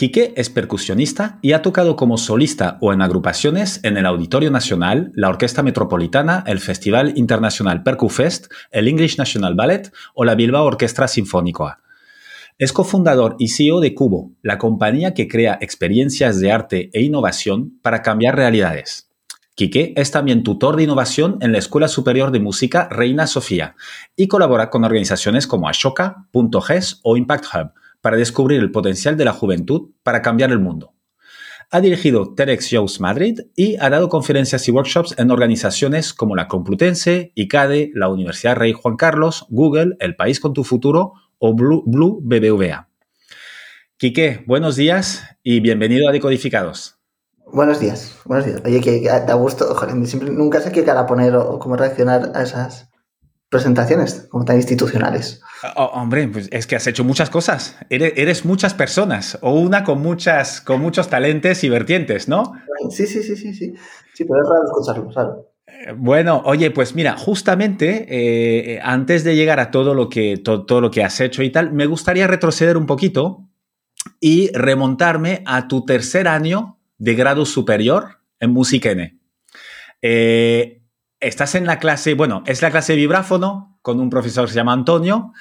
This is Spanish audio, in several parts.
Quique es percusionista y ha tocado como solista o en agrupaciones en el Auditorio Nacional, la Orquesta Metropolitana, el Festival Internacional PercuFest, el English National Ballet o la Bilbao Orquestra Sinfónica. Es cofundador y CEO de Cubo, la compañía que crea experiencias de arte e innovación para cambiar realidades. Quique es también tutor de innovación en la Escuela Superior de Música Reina Sofía y colabora con organizaciones como Ashoka, Punto GES o Impact Hub para descubrir el potencial de la juventud para cambiar el mundo. Ha dirigido TEDx Shows Madrid y ha dado conferencias y workshops en organizaciones como la Complutense, ICADE, la Universidad Rey Juan Carlos, Google, El País con tu Futuro o Blue, BBVA. Quique, buenos días y bienvenido a Decodificados. Buenos días, buenos días. Oye, que da gusto, siempre, nunca sé qué cara poner o cómo reaccionar a esas presentaciones como tan institucionales. Oh, hombre, pues es que has hecho muchas cosas. Eres, muchas personas o una con muchas con muchos talentos y vertientes, ¿no? Sí, sí, sí, sí, sí. Sí, pero es raro escucharlo, claro. Eh, bueno, oye, pues mira, justamente eh, antes de llegar a todo lo, que, todo lo que has hecho y tal, me gustaría retroceder un poquito y remontarme a tu tercer año de grado superior en Música N. Eh, estás en la clase, bueno, es la clase de vibráfono con un profesor que se llama Antonio.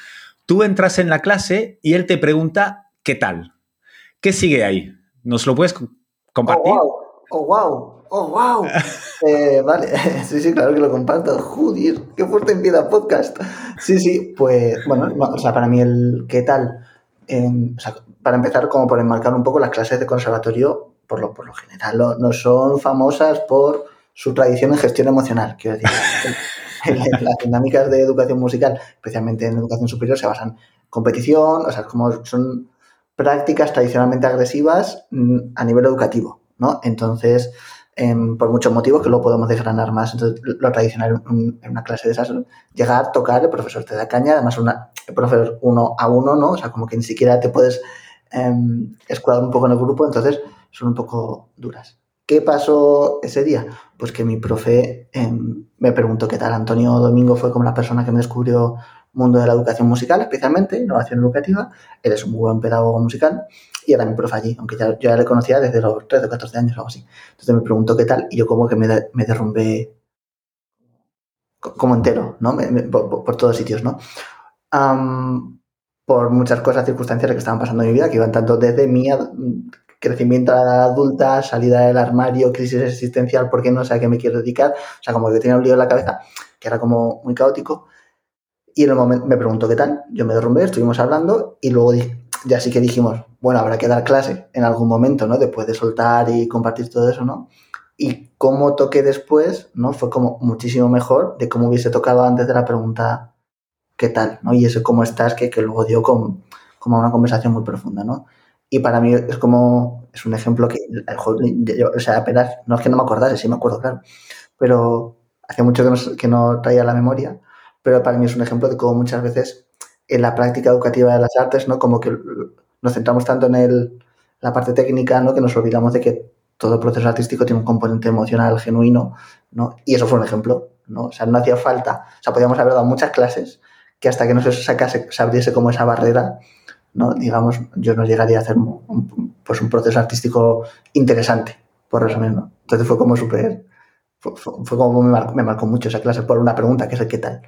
Tú entras en la clase y él te pregunta, ¿qué tal? ¿Qué sigue ahí? ¿Nos lo puedes compartir? Oh, wow. Oh, wow. Eh, vale, sí, sí, claro que lo comparto. Joder, qué fuerte empieza podcast. Sí, sí, pues, bueno, o sea, para mí el qué tal, o sea, para empezar, como por enmarcar un poco, las clases de conservatorio, por lo, por lo general, no son famosas por su tradición en gestión emocional. Quiero decir, las dinámicas de educación musical, especialmente en educación superior, se basan en competición, o sea, como son prácticas tradicionalmente agresivas mm, a nivel educativo, ¿no? Entonces, em, por muchos motivos que lo podemos desgranar más. Entonces, lo tradicional en una clase de esas, llegar, tocar, el profesor te da caña, además una, el profesor uno a uno, ¿no? O sea, como que ni siquiera te puedes eh, un poco en el grupo, entonces son un poco duras. ¿Qué pasó ese día? Pues que mi profe em, me preguntó qué tal. Antonio Domingo fue como la persona que me descubrió el mundo de la educación musical, especialmente innovación educativa. Él es un muy buen pedagogo musical y era mi profe allí, aunque ya, yo ya le conocía desde los 13 o 14 años o algo así. Entonces me preguntó qué tal y yo como que me, derrumbé como entero, ¿no? por, todos sitios, ¿no? por muchas cosas circunstanciales que estaban pasando en mi vida, que iban tanto desde mi crecimiento adulta, salida del armario, crisis existencial, porque no sé a qué me quiero dedicar. O sea, como que tenía un lío en la cabeza que era como muy caótico. Y en el momento me preguntó qué tal, yo me derrumbé, estuvimos hablando y luego ya sí que dijimos, bueno, habrá que dar clase en algún momento, ¿no? Después de soltar y compartir todo eso, ¿no? Y cómo toqué después, ¿no? Fue como muchísimo mejor de cómo hubiese tocado antes de la pregunta qué tal, ¿no? Y eso cómo estás, que, que luego dio como, como una conversación muy profunda, ¿no? Y para mí es como, es un ejemplo que, o sea, apenas, no es que no me acordase, sí me acuerdo, claro, pero hace mucho que no, que no traía la memoria, pero para mí es un ejemplo de cómo muchas veces en la práctica educativa de las artes, ¿no? Como que nos centramos tanto en el, la parte técnica, ¿no? Que nos olvidamos de que todo proceso artístico tiene un componente emocional genuino, ¿no? Y eso fue un ejemplo, ¿no? O sea, no hacía falta, o sea, podíamos haber dado muchas clases que hasta que no se sacase, se abriese como esa barrera, ¿no? Digamos, yo no llegaría a hacer un, pues un proceso artístico interesante, por resumir, ¿no? Entonces fue como súper, fue, como me marcó, me marcó mucho esa clase por una pregunta que es el qué tal.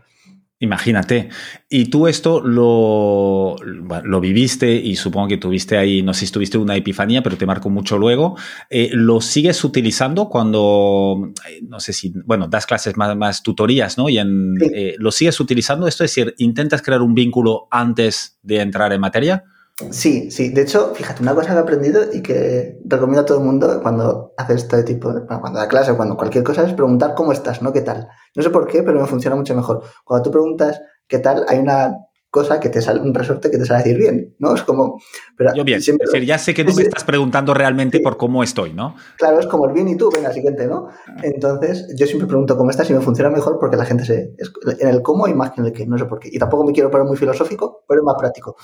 Imagínate. Y tú esto lo, lo viviste y supongo que tuviste ahí, no sé si tuviste una epifanía, pero te marcó mucho luego. Eh, ¿Lo sigues utilizando cuando, eh, no sé si, bueno, das clases más, más tutorías, ¿no? Y en, eh, ¿Lo sigues utilizando? Esto es decir, ¿intentas crear un vínculo antes de entrar en materia? Sí, sí. De hecho, fíjate, una cosa que he aprendido y que recomiendo a todo el mundo cuando hace este tipo de, cuando da clase o cuando cualquier cosa es preguntar cómo estás, ¿no? ¿Qué tal? No sé por qué, pero me funciona mucho mejor. Cuando tú preguntas qué tal, hay una cosa que te sale, un resorte que te sale a decir bien, ¿no? Es como... Pero Yo bien, es decir, ya sé que no me estás preguntando realmente por cómo estoy, ¿no? Claro, es como el bien y tú, venga, siguiente, ¿no? Ah. Entonces, yo siempre pregunto cómo estás y me funciona mejor porque la gente se... en el cómo hay más que en el qué, no sé por qué. Y tampoco me quiero poner muy filosófico, pero es más práctico.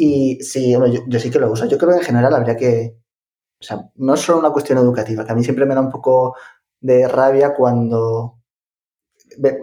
Y sí, yo, sí que lo uso. Yo creo que en general habría que... O sea, no es solo una cuestión educativa, que a mí siempre me da un poco de rabia cuando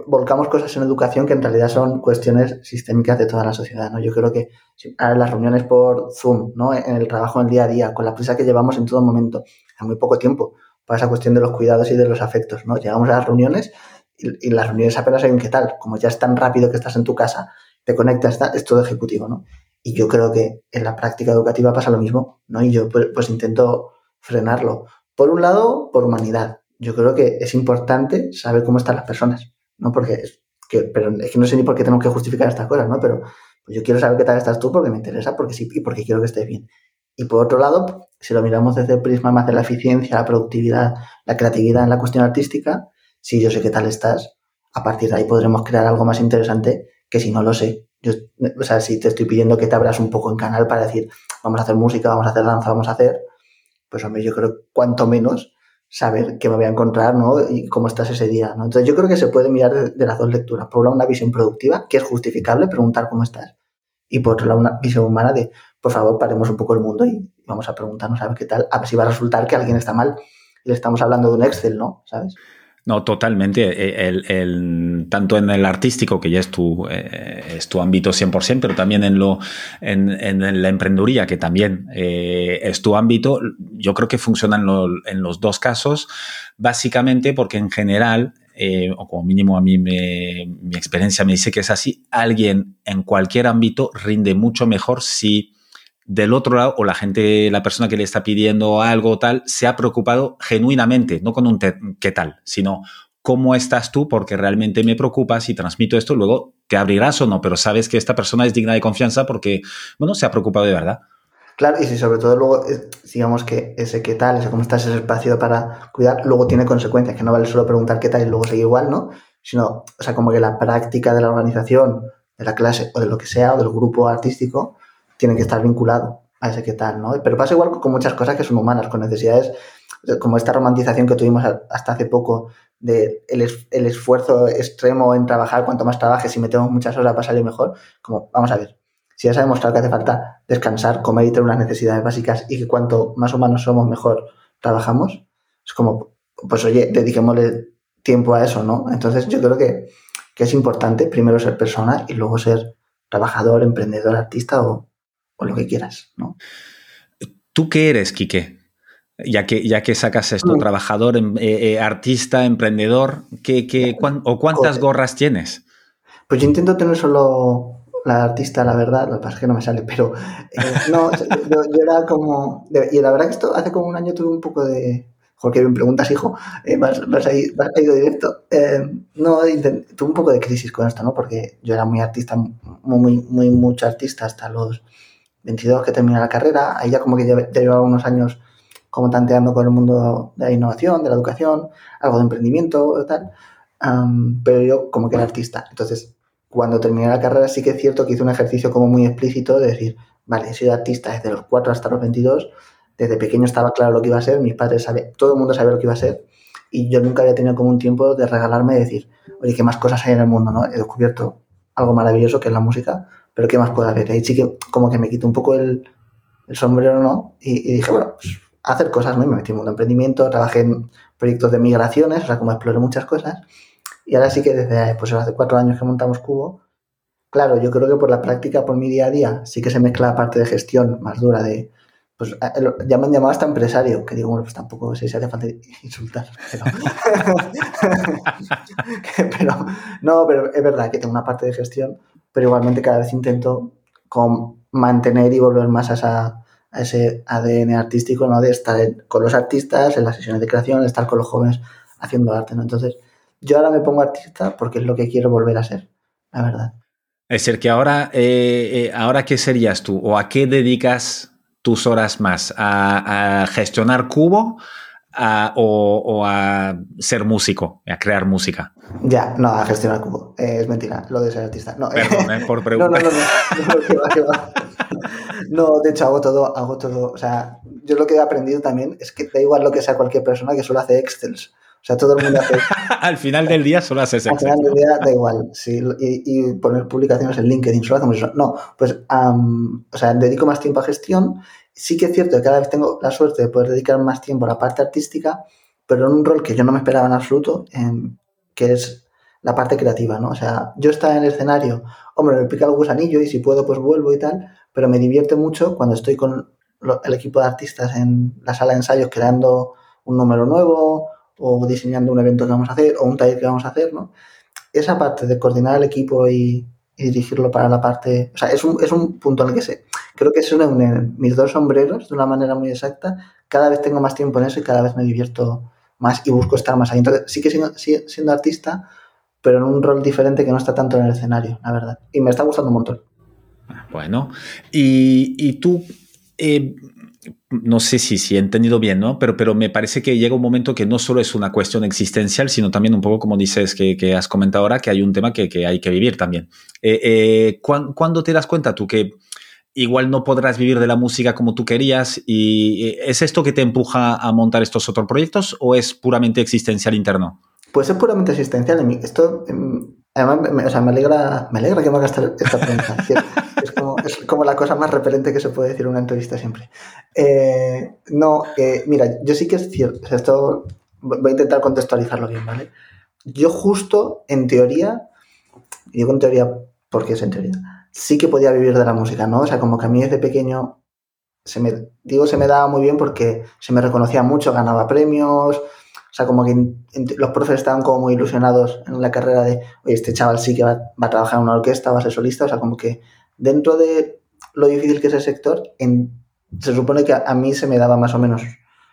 volcamos cosas en educación que en realidad son cuestiones sistémicas de toda la sociedad, ¿no? Yo creo que en las reuniones por Zoom, ¿no? En el trabajo en el día a día, con la prisa que llevamos en todo momento, hay muy poco tiempo para esa cuestión de los cuidados y de los afectos, ¿no? Llegamos a las reuniones y, las reuniones apenas hay un qué tal, como ya es tan rápido que estás en tu casa, te conectas, es todo ejecutivo, ¿no? Y yo creo que en la práctica educativa pasa lo mismo, ¿no? Y yo pues, pues intento frenarlo. Por un lado, por humanidad. Yo creo que es importante saber cómo están las personas ¿no? Porque es que, pero es que no sé ni por qué tengo que justificar estas cosas, ¿no? Pero pues yo quiero saber qué tal estás tú porque me interesa, porque sí, y porque quiero que estés bien. Y por otro lado, si lo miramos desde el prisma más de la eficiencia, la productividad, la creatividad en la cuestión artística, si yo sé qué tal estás, a partir de ahí podremos crear algo más interesante que si no lo sé. Yo, o sea, si te estoy pidiendo que te abras un poco en canal para decir, vamos a hacer música, vamos a hacer danza, vamos a hacer, pues hombre, yo creo cuanto menos saber qué me voy a encontrar, ¿no? Y cómo estás ese día, ¿no? Entonces yo creo que se puede mirar de, las dos lecturas. Por un lado, una visión productiva, que es justificable preguntar cómo estás. Y por otro lado, una visión humana de, por favor, paremos un poco el mundo y vamos a preguntarnos a ver qué tal, a ver si va a resultar que alguien está mal le estamos hablando de un Excel, ¿no? ¿Sabes? No, totalmente. Eh, el, tanto en el artístico, que ya es tu, eh, es tu ámbito 100%, pero también en, lo, en, la emprendeduría, que también eh, es tu ámbito, yo creo que funciona en, los dos casos, básicamente porque en general, o como mínimo a mí mi experiencia me dice que es así, alguien en cualquier ámbito rinde mucho mejor si del otro lado, o la gente, la persona que le está pidiendo algo tal, se ha preocupado genuinamente, no con un qué tal, sino cómo estás tú, porque realmente me preocupa si transmito esto, luego te abrirás o no, pero sabes que esta persona es digna de confianza porque, bueno, se ha preocupado de verdad. Claro, y si sobre todo luego, digamos que ese qué tal, ese cómo estás, ese espacio para cuidar, luego tiene consecuencias, que no vale solo preguntar qué tal y luego seguir igual, ¿no? Sino, o sea, como que la práctica de la organización, de la clase o de lo que sea, o del grupo artístico, tienen que estar vinculados a ese qué tal, ¿no? Pero pasa igual con muchas cosas que son humanas, con necesidades como esta romantización que tuvimos hasta hace poco de el, el esfuerzo extremo en trabajar, cuanto más trabajes y metemos muchas horas para salir mejor, como, vamos a ver, si ya se ha demostrado que hace falta descansar, comer y tener unas necesidades básicas y que cuanto más humanos somos, mejor trabajamos, es como, pues oye, dediquémosle tiempo a eso, ¿no? Entonces yo creo que, que es importante primero ser persona y luego ser trabajador, emprendedor, artista o, o lo que quieras, ¿no? ¿Tú qué eres, Quique? Ya que, ya que sacas esto, mm. trabajador, em, eh, eh, artista, emprendedor, ¿qué, qué, ¿o cuántas gorras tienes? Pues yo intento tener solo la artista, la verdad, lo que pasa es que no me sale, pero eh, no, yo, era como, y la verdad que esto hace como un año tuve un poco de, Jorge, bien preguntas, hijo, vas, vas, a ir, ido directo. no, tuve un poco de crisis con esto, ¿no? Porque yo era muy artista, muy, muy, mucho artista hasta los 22 que terminé la carrera, ahí ya como que ya, llevaba unos años como tanteando con el mundo de la innovación, de la educación, algo de emprendimiento, tal, pero yo como que era artista. Entonces, cuando terminé la carrera sí que es cierto que hice un ejercicio como muy explícito de decir, vale, he sido artista desde los 4 hasta los 22, desde pequeño estaba claro lo que iba a ser, mis padres sabían, todo el mundo sabía lo que iba a ser, y yo nunca había tenido como un tiempo de regalarme y decir, oye, ¿qué más cosas hay en el mundo? ¿no? He descubierto algo maravilloso que es la música, pero ¿qué más puede haber? Ahí sí que como que me quito un poco el, sombrero, ¿no? Y, dije, bueno, pues hacer cosas, ¿no? Me metí en un emprendimiento, trabajé en proyectos de migraciones, o sea, como exploré muchas cosas. Y ahora sí que desde, pues hace cuatro años que montamos Cubo, claro, yo creo que por la práctica, por mi día a día, sí que se mezcla la parte de gestión más dura de, pues ya me han llamado hasta empresario, que digo, bueno, pues tampoco sé si hace falta insultar, pero, no, pero es verdad que tengo una parte de gestión pero igualmente cada vez intento mantener y volver más a, ese ADN artístico, ¿no? De estar con los artistas en las sesiones de creación, estar con los jóvenes haciendo arte, ¿no? Entonces, yo ahora me pongo artista porque es lo que quiero volver a ser, la verdad. Es decir, que ahora, eh, eh, ahora ¿qué serías tú? ¿O a qué dedicas tus horas más? ¿A, gestionar cubo? o, a ser músico, a crear música? Ya, no, a gestionar cubo. Eh, es mentira, lo de ser artista. No, Perdón, eh, por preguntar. No, no, no. No, no, de hecho hago todo, hago todo. O sea, yo lo que he aprendido también es que da igual lo que sea cualquier persona que solo hace Excels. O sea, todo el mundo hace. Al final del día solo haces. Al final del día da igual. Sí, y, poner publicaciones en LinkedIn, solo hacemos eso. No, pues, o sea, dedico más tiempo a gestión sí que es cierto que cada vez tengo la suerte de poder dedicar más tiempo a la parte artística, pero en un rol que yo no me esperaba en absoluto, que es la parte creativa, ¿no? O sea, yo estaba en el escenario, hombre, me pica el gusanillo y si puedo, pues vuelvo y tal, pero me divierte mucho cuando estoy con el equipo de artistas en la sala de ensayos creando un número nuevo o diseñando un evento que vamos a hacer o un taller que vamos a hacer, ¿no? Esa parte de coordinar el equipo y, dirigirlo para la parte... O sea, es un, es un punto en el que se... Creo que se unen mis dos sombreros de una manera muy exacta. Cada vez tengo más tiempo en eso y cada vez me divierto más y busco estar más ahí. Entonces, sí que sigo, siendo artista, pero en un rol diferente que no está tanto en el escenario, la verdad. Y me está gustando un montón. Bueno, y, y tú... Eh, no sé si, si he entendido bien, ¿no? Pero, pero me parece que llega un momento que no solo es una cuestión existencial, sino también un poco como dices que, que has comentado ahora, que hay un tema que, que hay que vivir también. Eh, eh, ¿Cuándo te das cuenta tú que igual no podrás vivir de la música como tú querías? ¿Y eh, es esto que te empuja a montar estos otros proyectos o es puramente existencial interno? Pues es puramente existencial. Esto, em, además, me, o sea, me alegra, me alegra que me hagas esta, pregunta. es, como, la cosa más repelente que se puede decir en una entrevista siempre. Eh, no, eh, mira, yo sí que es cierto, esto voy a intentar contextualizarlo bien, ¿vale? Yo justo, en teoría, y digo en teoría porque es en teoría, sí que podía vivir de la música, ¿no? O sea, como que a mí desde pequeño, digo, se me daba muy bien porque se me reconocía mucho, ganaba premios, o sea, como que los profes estaban como muy ilusionados en la carrera de, oye, este chaval sí que va, a trabajar en una orquesta, va a ser solista. O sea, como que dentro de lo difícil que es el sector, se supone que a, mí se me daba más o menos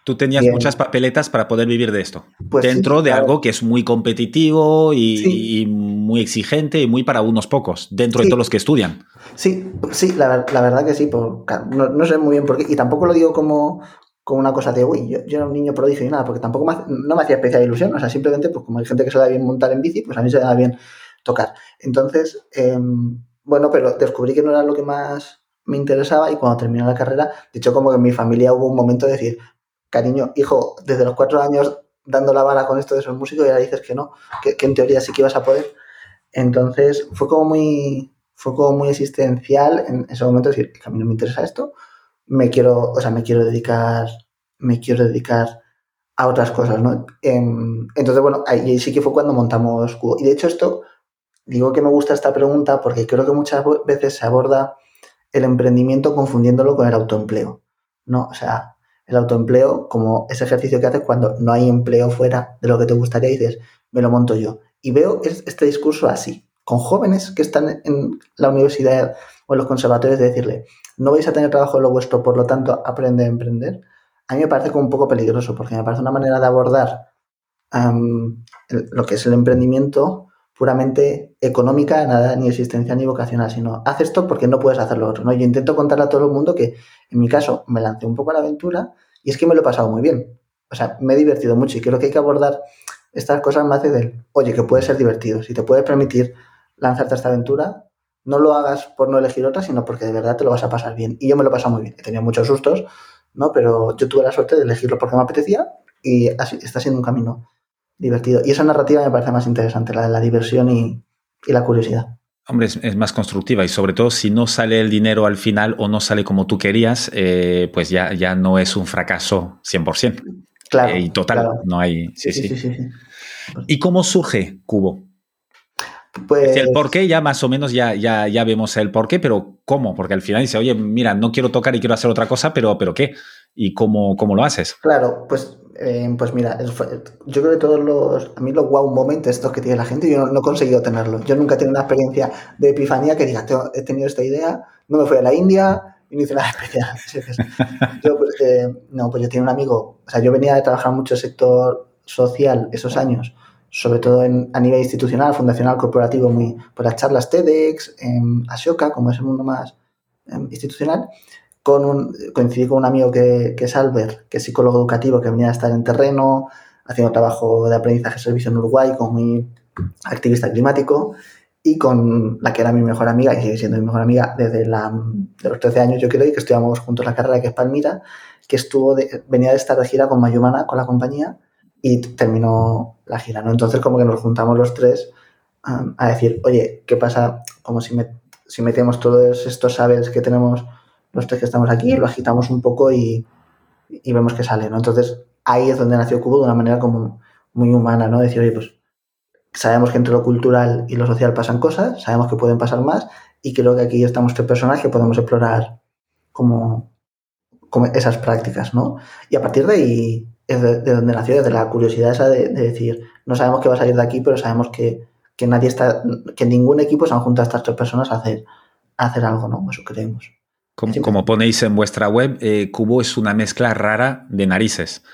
Tú tenías muchas papeletas para poder vivir de esto. Pues dentro de algo que es muy competitivo y, muy exigente y muy para unos pocos, dentro de todos los que estudian. Sí, sí, la, verdad que sí. Por, no, sé muy bien por qué. Y tampoco lo digo como, con una cosa de, uy, yo, era un niño prodigio y nada, porque tampoco me, no me hacía especial ilusión, o sea, simplemente, pues como hay gente que se da bien montar en bici, pues a mí se da bien tocar. Entonces, em, bueno, pero descubrí que no era lo que más me interesaba y cuando terminé la carrera, de hecho, como que en mi familia hubo un momento de decir, cariño, hijo, desde los cuatro años dando la bala con esto de ser músico y ahora dices que no, que, en teoría sí que ibas a poder. Entonces, fue como muy, fue como muy existencial en ese momento decir, que a mí no me interesa esto, me quiero, o sea, me quiero dedicar, me quiero dedicar a otras cosas, ¿no? Entonces, bueno, ahí sí que fue cuando montamos Cubo. Y de hecho esto, digo que me gusta esta pregunta porque creo que muchas veces se aborda el emprendimiento confundiéndolo con el autoempleo, ¿no? O sea, el autoempleo como ese ejercicio que haces cuando no hay empleo fuera de lo que te gustaría y dices, me lo monto yo. Y veo este discurso así, con jóvenes que están en la universidad o en los conservatorios de decirle, no vais a tener trabajo de lo vuestro, por lo tanto, aprende a emprender, a mí me parece como un poco peligroso, porque me parece una manera de abordar lo que es el emprendimiento puramente económica, nada ni existencial ni vocacional, sino haz esto porque no puedes hacer lo otro. ¿no? Yo intento contarle a todo el mundo que, en mi caso, me lancé un poco a la aventura y es que me lo he pasado muy bien. O sea, me he divertido mucho y creo que hay que abordar estas cosas más de del, oye, que puede ser divertido. Si te puedes permitir lanzarte a esta aventura, no lo hagas por no elegir otra, sino porque de verdad te lo vas a pasar bien. Y yo me lo he pasado muy bien. He tenido muchos sustos, ¿no? Pero yo tuve la suerte de elegirlo porque me apetecía y así está siendo un camino divertido. Y esa narrativa me parece más interesante, la de la diversión y, la curiosidad. Hombre, es, más constructiva y sobre todo si no sale el dinero al final o no sale como tú querías, eh, pues ya, ya no es un fracaso 100%. Claro. Eh, y total, no hay... sí sí, sí, sí. ¿Y cómo surge Cubo? Pues... El por qué ya más o menos ya, ya, ya vemos el por qué, pero ¿cómo? Porque al final dice, oye, mira, no quiero tocar y quiero hacer otra cosa, pero, pero ¿qué? ¿Y cómo, cómo lo haces? Claro, pues, eh, pues mira, yo creo que todos los, a mí los wow momentos estos que tiene la gente, yo no, he conseguido tenerlos. Yo nunca he tenido una experiencia de epifanía que diga, he tenido esta idea, no me fui a la India y no hice nada especial. yo, pues, eh, no, pues yo tenía un amigo, o sea, yo venía de trabajar mucho el sector social esos años sobre todo a nivel institucional, fundacional, corporativo, muy por las charlas TEDx, en Ashoka, como es el mundo más em, institucional. Con un, coincidí con un amigo que, que, es Albert, que es psicólogo educativo, que venía a estar en terreno, haciendo trabajo de aprendizaje servicio en Uruguay, como muy activista climático, y con la que era mi mejor amiga, y sigue siendo mi mejor amiga desde los 13 años, yo creo, y que estudiamos juntos la carrera, que es Palmira, que estuvo de, venía de estar de gira con Mayumana, con la compañía, y terminó la gira, ¿no? Entonces como que nos juntamos los tres um, a decir, oye, ¿qué pasa? Como si, me, si metemos todos estos saberes que tenemos los tres que estamos aquí, lo agitamos un poco y, y vemos que sale, ¿no? Entonces ahí es donde nació Cubo de una manera como muy humana, ¿no? Decir, oye, pues sabemos que entre lo cultural y lo social pasan cosas, sabemos que pueden pasar más y creo que aquí estamos tres personas que podemos explorar como, como esas prácticas, ¿no? Y a partir de ahí es de, de donde nació, desde la curiosidad esa de, de, decir, no sabemos qué va a salir de aquí, pero sabemos que, que nadie está, que ningún equipo se han juntado a estas tres personas a hacer, a hacer algo, ¿no? Eso creemos. Como, como ponéis en vuestra web, eh, Cubo es una mezcla rara de narices.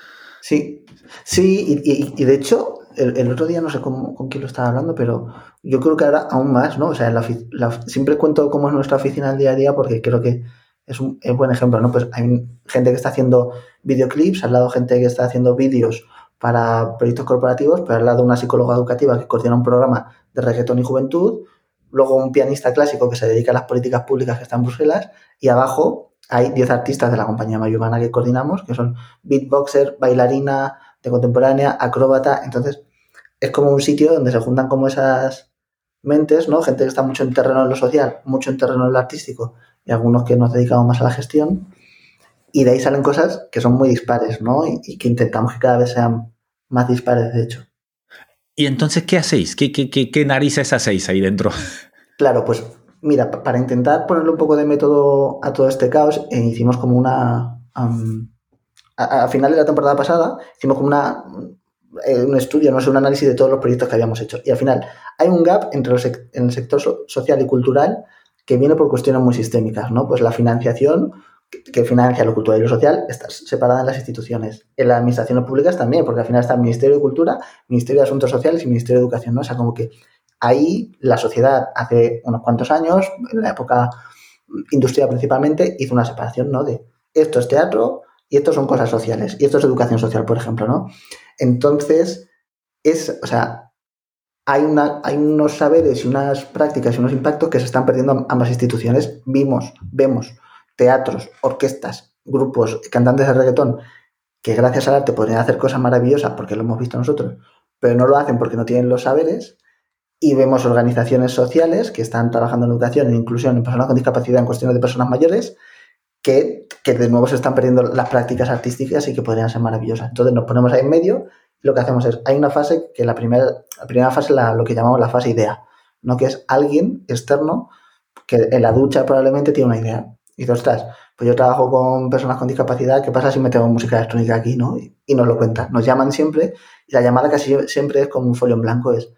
Sí, sí, y, y, y de hecho, el, el, otro día no sé con quién lo estaba hablando, pero yo creo que ahora aún más, ¿no? O sea, la, la, siempre cuento cómo es nuestra oficina al día a día porque creo que es un, es buen ejemplo, ¿no? Pues hay gente que está haciendo videoclips, al lado gente que está haciendo vídeos para proyectos corporativos, pero al lado una psicóloga educativa que coordina un programa de reggaetón y juventud, luego un pianista clásico que se dedica a las políticas públicas que está en Bruselas, y abajo hay 10 artistas de la compañía Mayumana que coordinamos, que son beatboxer, bailarina de contemporánea, acróbata, entonces es como un sitio donde se juntan como esas mentes, ¿no? Gente que está mucho en terreno en lo social, mucho en terreno en lo artístico, y algunos que nos dedicamos más a la gestión, y de ahí salen cosas que son muy dispares, ¿no? Y, y que intentamos que cada vez sean más dispares, de hecho. ¿Y entonces qué hacéis? ¿Qué, qué, qué, qué narices hacéis ahí dentro? Claro, pues mira, para intentar ponerle un poco de método a todo este caos, eh, hicimos como una... Um, a, a, final de la temporada pasada, hicimos como una, eh, un estudio, no sé, un análisis de todos los proyectos que habíamos hecho. Y al final hay un gap entre en el sector so, social y cultural que viene por cuestiones muy sistémicas, ¿no? Pues la financiación que financia lo cultural y lo social está separada en las instituciones. En las administraciones públicas también, porque al final está el Ministerio de Cultura, Ministerio de Asuntos Sociales y Ministerio de Educación, ¿no? O sea, como que ahí la sociedad hace unos cuantos años, en la época industrial principalmente, hizo una separación, ¿no? De esto es teatro y esto son cosas sociales y esto es educación social, por ejemplo, ¿no? Entonces, es, o sea, hay, una, hay unos saberes y unas prácticas y unos impactos que se están perdiendo ambas instituciones. Vimos, vemos teatros, orquestas, grupos, cantantes de reggaetón, que gracias al arte podrían hacer cosas maravillosas porque lo hemos visto nosotros, pero no lo hacen porque no tienen los saberes. Y vemos organizaciones sociales que están trabajando en educación, en inclusión, en personas con discapacidad, en cuestiones de personas mayores, que, que, de nuevo se están perdiendo las prácticas artísticas y que podrían ser maravillosas. Entonces nos ponemos ahí en medio y lo que hacemos es, hay una fase que la primera, la primera fase la, lo que llamamos la fase idea, ¿no? que es alguien externo que en la ducha probablemente tiene una idea y dices, ostras, pues yo trabajo con personas con discapacidad, ¿qué pasa si metemos música electrónica aquí, no? Y, nos lo cuentan. Nos llaman siempre y la llamada casi siempre es como un folio en blanco, es,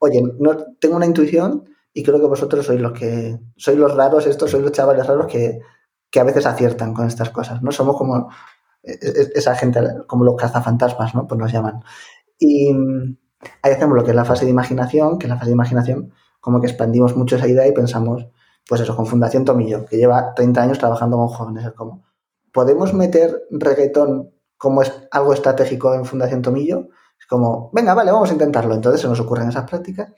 oye, no, tengo una intuición y creo que vosotros sois los que, sois los raros estos, sois los chavales raros que, que a veces aciertan con estas cosas, ¿no? Somos como esa gente, como los cazafantasmas, ¿no? Pues nos llaman. Y ahí hacemos lo que es la fase de imaginación, que en la fase de imaginación como que expandimos mucho esa idea y pensamos, pues eso, con Fundación Tomillo, que lleva 30 años trabajando con jóvenes. Es como, ¿podemos meter reggaetón como es algo estratégico en Fundación Tomillo? Es como, venga, vale, vamos a intentarlo. Entonces se nos ocurren esas prácticas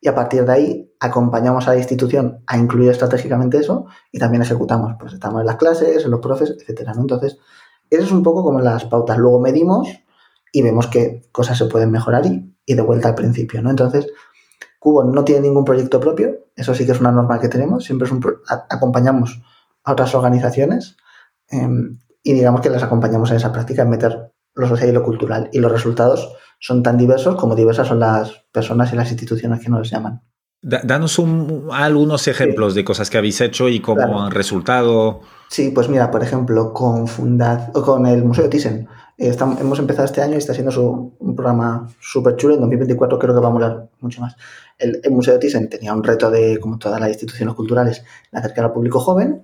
y a partir de ahí acompañamos a la institución a incluir estratégicamente eso y también ejecutamos. Pues estamos en las clases, en los profes, etcétera. ¿no? Entonces, eso es un poco como las pautas. Luego medimos y vemos qué cosas se pueden mejorar y, y de vuelta al principio. ¿no? Entonces, Cubo no tiene ningún proyecto propio, eso sí que es una norma que tenemos, siempre es un a, acompañamos a otras organizaciones eh, y digamos que las acompañamos en esa práctica, en meter lo social y lo cultural. Y los resultados son tan diversos como diversas son las personas y las instituciones que nos llaman. Danos un, algunos ejemplos sí. de cosas que habéis hecho y cómo claro. han resultado. Sí, pues mira, por ejemplo, con, Fundad, con el Museo Thyssen. Estamos, hemos empezado este año y está siendo su, un programa súper chulo. En 2024 creo que va a molar mucho más. El, el Museo Thyssen tenía un reto de, como todas las instituciones culturales, de acercar al público joven.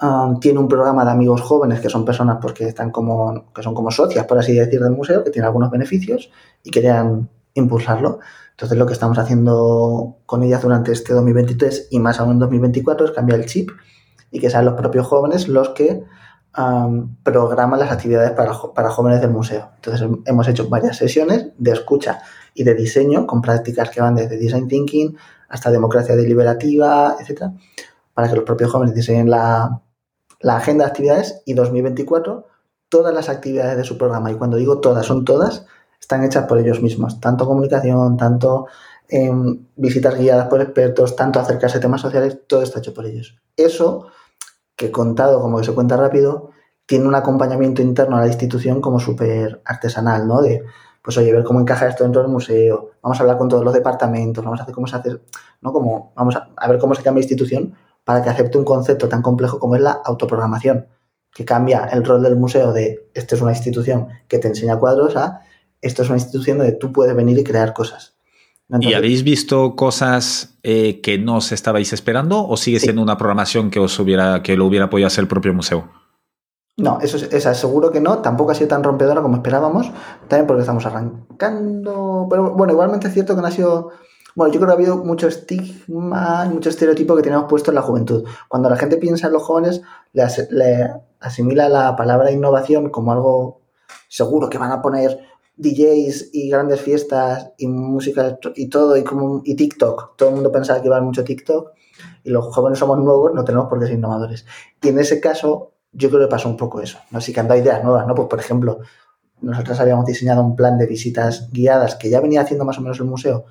Um, tiene un programa de amigos jóvenes que son personas pues, que, están como, que son como socias, por así decir, del museo, que tienen algunos beneficios y querían impulsarlo. Entonces lo que estamos haciendo con ellas durante este 2023 y más aún en 2024 es cambiar el chip y que sean los propios jóvenes los que programan las actividades para, para jóvenes del museo. Entonces hemos hecho varias sesiones de escucha y de diseño con prácticas que van desde design thinking hasta democracia deliberativa, etcétera, para que los propios jóvenes diseñen la, la agenda de actividades y 2024 todas las actividades de su programa. Y cuando digo todas, son todas, están hechas por ellos mismos. Tanto comunicación, tanto em, visitas guiadas por expertos, tanto acercarse a temas sociales, todo está hecho por ellos. Eso, que contado como que se cuenta rápido, tiene un acompañamiento interno a la institución como súper artesanal, ¿no? De, pues oye, ver cómo encaja esto dentro del museo, vamos a hablar con todos los departamentos, vamos a hacer cómo se hace, ¿no? Como, vamos a, a ver cómo se cambia la institución para que acepte un concepto tan complejo como es la autoprogramación, que cambia el rol del museo de esto es una institución que te enseña cuadros a esto es una institución donde tú puedes venir y crear cosas. ¿Y habéis visto cosas eh, que no os estabais esperando o sigue siendo una programación que os hubiera, que lo hubiera podido hacer el propio museo? No, eso es, seguro que no. Tampoco ha sido tan rompedora como esperábamos. También porque estamos arrancando. Pero bueno, igualmente es cierto que no ha sido. Bueno, yo creo que ha habido mucho estigma y mucho estereotipo que tenemos puesto en la juventud. Cuando la gente piensa en los jóvenes, le, le asimila la palabra innovación como algo seguro que van a poner DJs y grandes fiestas y música y todo y como y TikTok. Todo el mundo pensaba que iba mucho TikTok y los jóvenes somos nuevos, no tenemos por qué ser innovadores. Y en ese caso, yo creo que pasó un poco eso. ¿no? Que han ideas nuevas, ¿no? Pues por ejemplo, nosotros habíamos diseñado un plan de visitas guiadas que ya venía haciendo más o menos el museo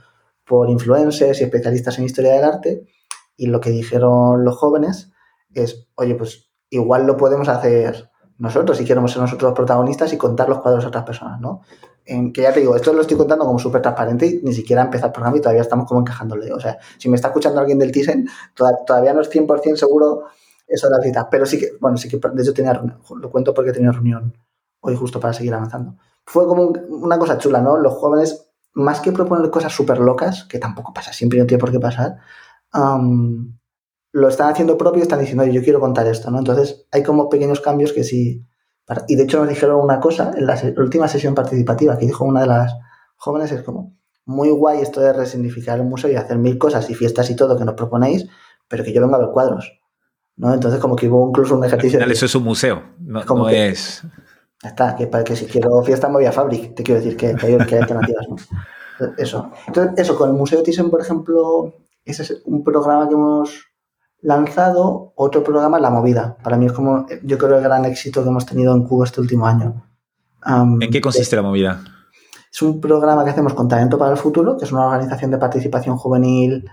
por influencers y especialistas en historia del arte. Y lo que dijeron los jóvenes es, oye, pues igual lo podemos hacer nosotros si queremos ser nosotros los protagonistas y contar los cuadros a otras personas, ¿no? En que ya te digo, esto lo estoy contando como súper transparente y ni siquiera empezado el programa y todavía estamos como encajándole. O sea, si me está escuchando alguien del Thyssen, todavía no es 100% seguro eso de las citas, pero sí que, bueno, sí que de hecho tenía lo cuento porque tenía reunión hoy justo para seguir avanzando. Fue como una cosa chula, ¿no? Los jóvenes, más que proponer cosas súper locas, que tampoco pasa, siempre no tiene por qué pasar, lo están haciendo propio y están diciendo, yo quiero contar esto, ¿no? Entonces hay como pequeños cambios que sí... Y de hecho nos dijeron una cosa en la, última sesión participativa que dijo una de las jóvenes, es como, muy guay esto de resignificar el museo y hacer mil cosas y fiestas y todo que nos proponéis, pero que yo venga a ver cuadros. ¿no? Entonces como que hubo incluso un ejercicio... eso es un museo, no, como es... Ya está, que para que si quiero fiesta me voy a Fabric, te quiero decir que, que, hay, alternativas, ¿no? Eso. Entonces, eso, con el Museo Thyssen, por ejemplo, ese es un programa que hemos lanzado otro programa, La Movida. Para mí es como, yo creo, el gran éxito que hemos tenido en Cuba este último año. ¿En qué consiste La Movida? Es un programa que hacemos con Talento para el Futuro, que es una organización de participación juvenil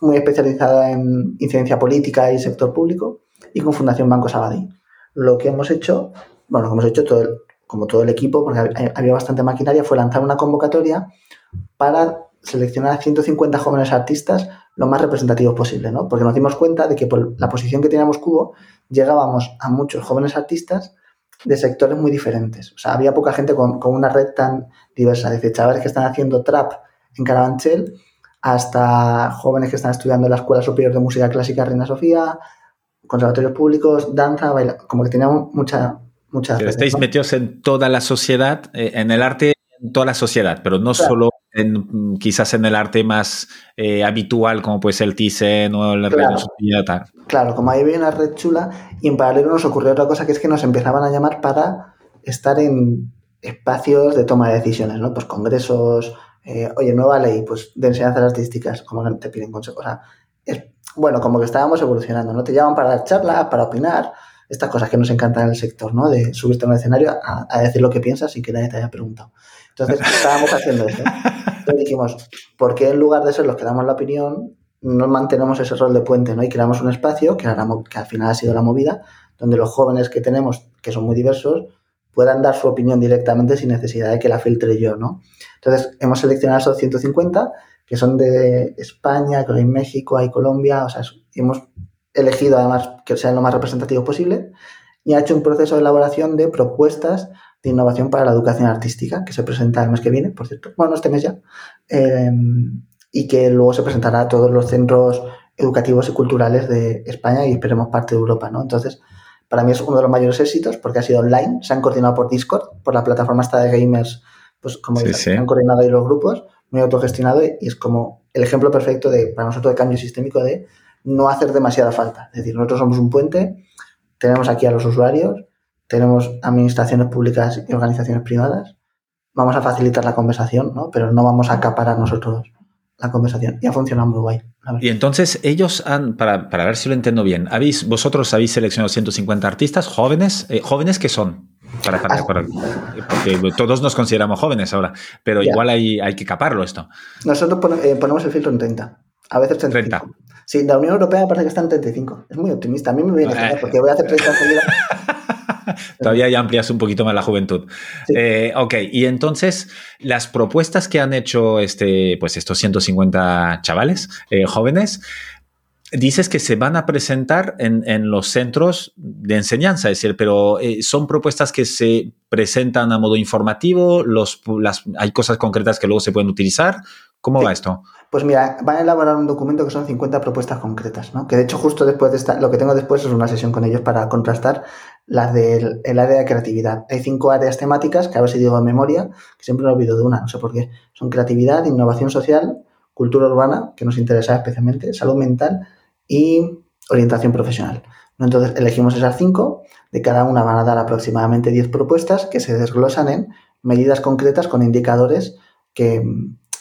muy especializada en incidencia política y sector público, y con Fundación Banco Sabadell. Lo que hemos hecho, bueno, lo que hemos hecho todo como todo el equipo, porque había bastante maquinaria, fue lanzar una convocatoria para seleccionar a 150 jóvenes artistas lo más representativos posible, ¿no? Porque nos dimos cuenta de que por la posición que teníamos Cubo, llegábamos a muchos jóvenes artistas de sectores muy diferentes. O sea, había poca gente con, una red tan diversa, desde chavales que están haciendo trap en Carabanchel hasta jóvenes que están estudiando en la Escuela Superior de Música Clásica Reina Sofía, conservatorios públicos, danza, baila, como que teníamos mucha... mucha estáis metidos en toda la sociedad, eh, en el arte, en toda la sociedad, pero no solo en, quizás en el arte más eh, habitual, como puede ser el Thyssen o la claro, tal. Claro, como ahí había una red chula y en paralelo nos ocurrió otra cosa que es que nos empezaban a llamar para estar en espacios de toma de decisiones, ¿no? Pues congresos, eh, oye, nueva ley, pues de enseñanzas artísticas, como te piden consejos. O sea, es, bueno, como que estábamos evolucionando, ¿no? Te llaman para dar charlas, para opinar, estas cosas que nos encantan en el sector, ¿no? De subirte a un escenario a, a decir lo que piensas sin que nadie te haya preguntado. Entonces estábamos haciendo eso. Entonces dijimos, ¿por qué en lugar de ser los que damos la opinión, no mantenemos ese rol de puente ¿no? y creamos un espacio, que, que al final ha sido la movida, donde los jóvenes que tenemos, que son muy diversos, puedan dar su opinión directamente sin necesidad de que la filtre yo, ¿no? Entonces, hemos seleccionado esos 150, que son de España, que hay México, hay Colombia, o sea, hemos elegido además que sean lo más representativos posible y ha hecho un proceso de elaboración de propuestas de innovación para la educación artística, que se presenta el mes que viene, por cierto, bueno, este mes ya, em, y que luego se presentará a todos los centros educativos y culturales de España y esperemos parte de Europa, ¿no? Entonces, para mí es uno de los mayores éxitos porque ha sido online, se han coordinado por Discord, por la plataforma esta de gamers, pues como se han coordinado ahí los grupos, muy autogestionado y es como el ejemplo perfecto de, para nosotros, de cambio sistémico de no hacer demasiada falta. Es decir, nosotros somos un puente, tenemos aquí a los usuarios, tenemos administraciones públicas y organizaciones privadas, vamos a facilitar la conversación, ¿no? Pero no vamos a acaparar nosotros la conversación. Y ha funcionado muy guay. Y entonces ellos han, para, para, ver si lo entiendo bien, ¿habéis, vosotros habéis seleccionado 150 artistas jóvenes, eh, jóvenes que son, para, para, para, porque todos nos consideramos jóvenes ahora, pero ya. igual hay, hay que caparlo esto. Nosotros pon, eh, ponemos el filtro en 30, a veces 35. 30. Sí, la Unión Europea parece que está en 35. Es muy optimista. A mí me viene eh. porque voy a hacer 30 seguidas. Todavía ya amplias un poquito más la juventud. Sí. Eh, ok, y entonces las propuestas que han hecho este, pues estos 150 chavales eh, jóvenes, dices que se van a presentar en, en, los centros de enseñanza, es decir, pero eh, son propuestas que se presentan a modo informativo, los, las, hay cosas concretas que luego se pueden utilizar. ¿Cómo sí. va esto? Pues mira, van a elaborar un documento que son 50 propuestas concretas, ¿no? Que de hecho justo después de esta, lo que tengo después es una sesión con ellos para contrastar las del el área de creatividad. Hay cinco áreas temáticas, que a ver si digo en memoria, que siempre me olvido de una, no sé por qué. Son creatividad, innovación social, cultura urbana, que nos interesa especialmente, salud mental y orientación profesional. Entonces elegimos esas cinco, de cada una van a dar aproximadamente 10 propuestas que se desglosan en medidas concretas con indicadores que,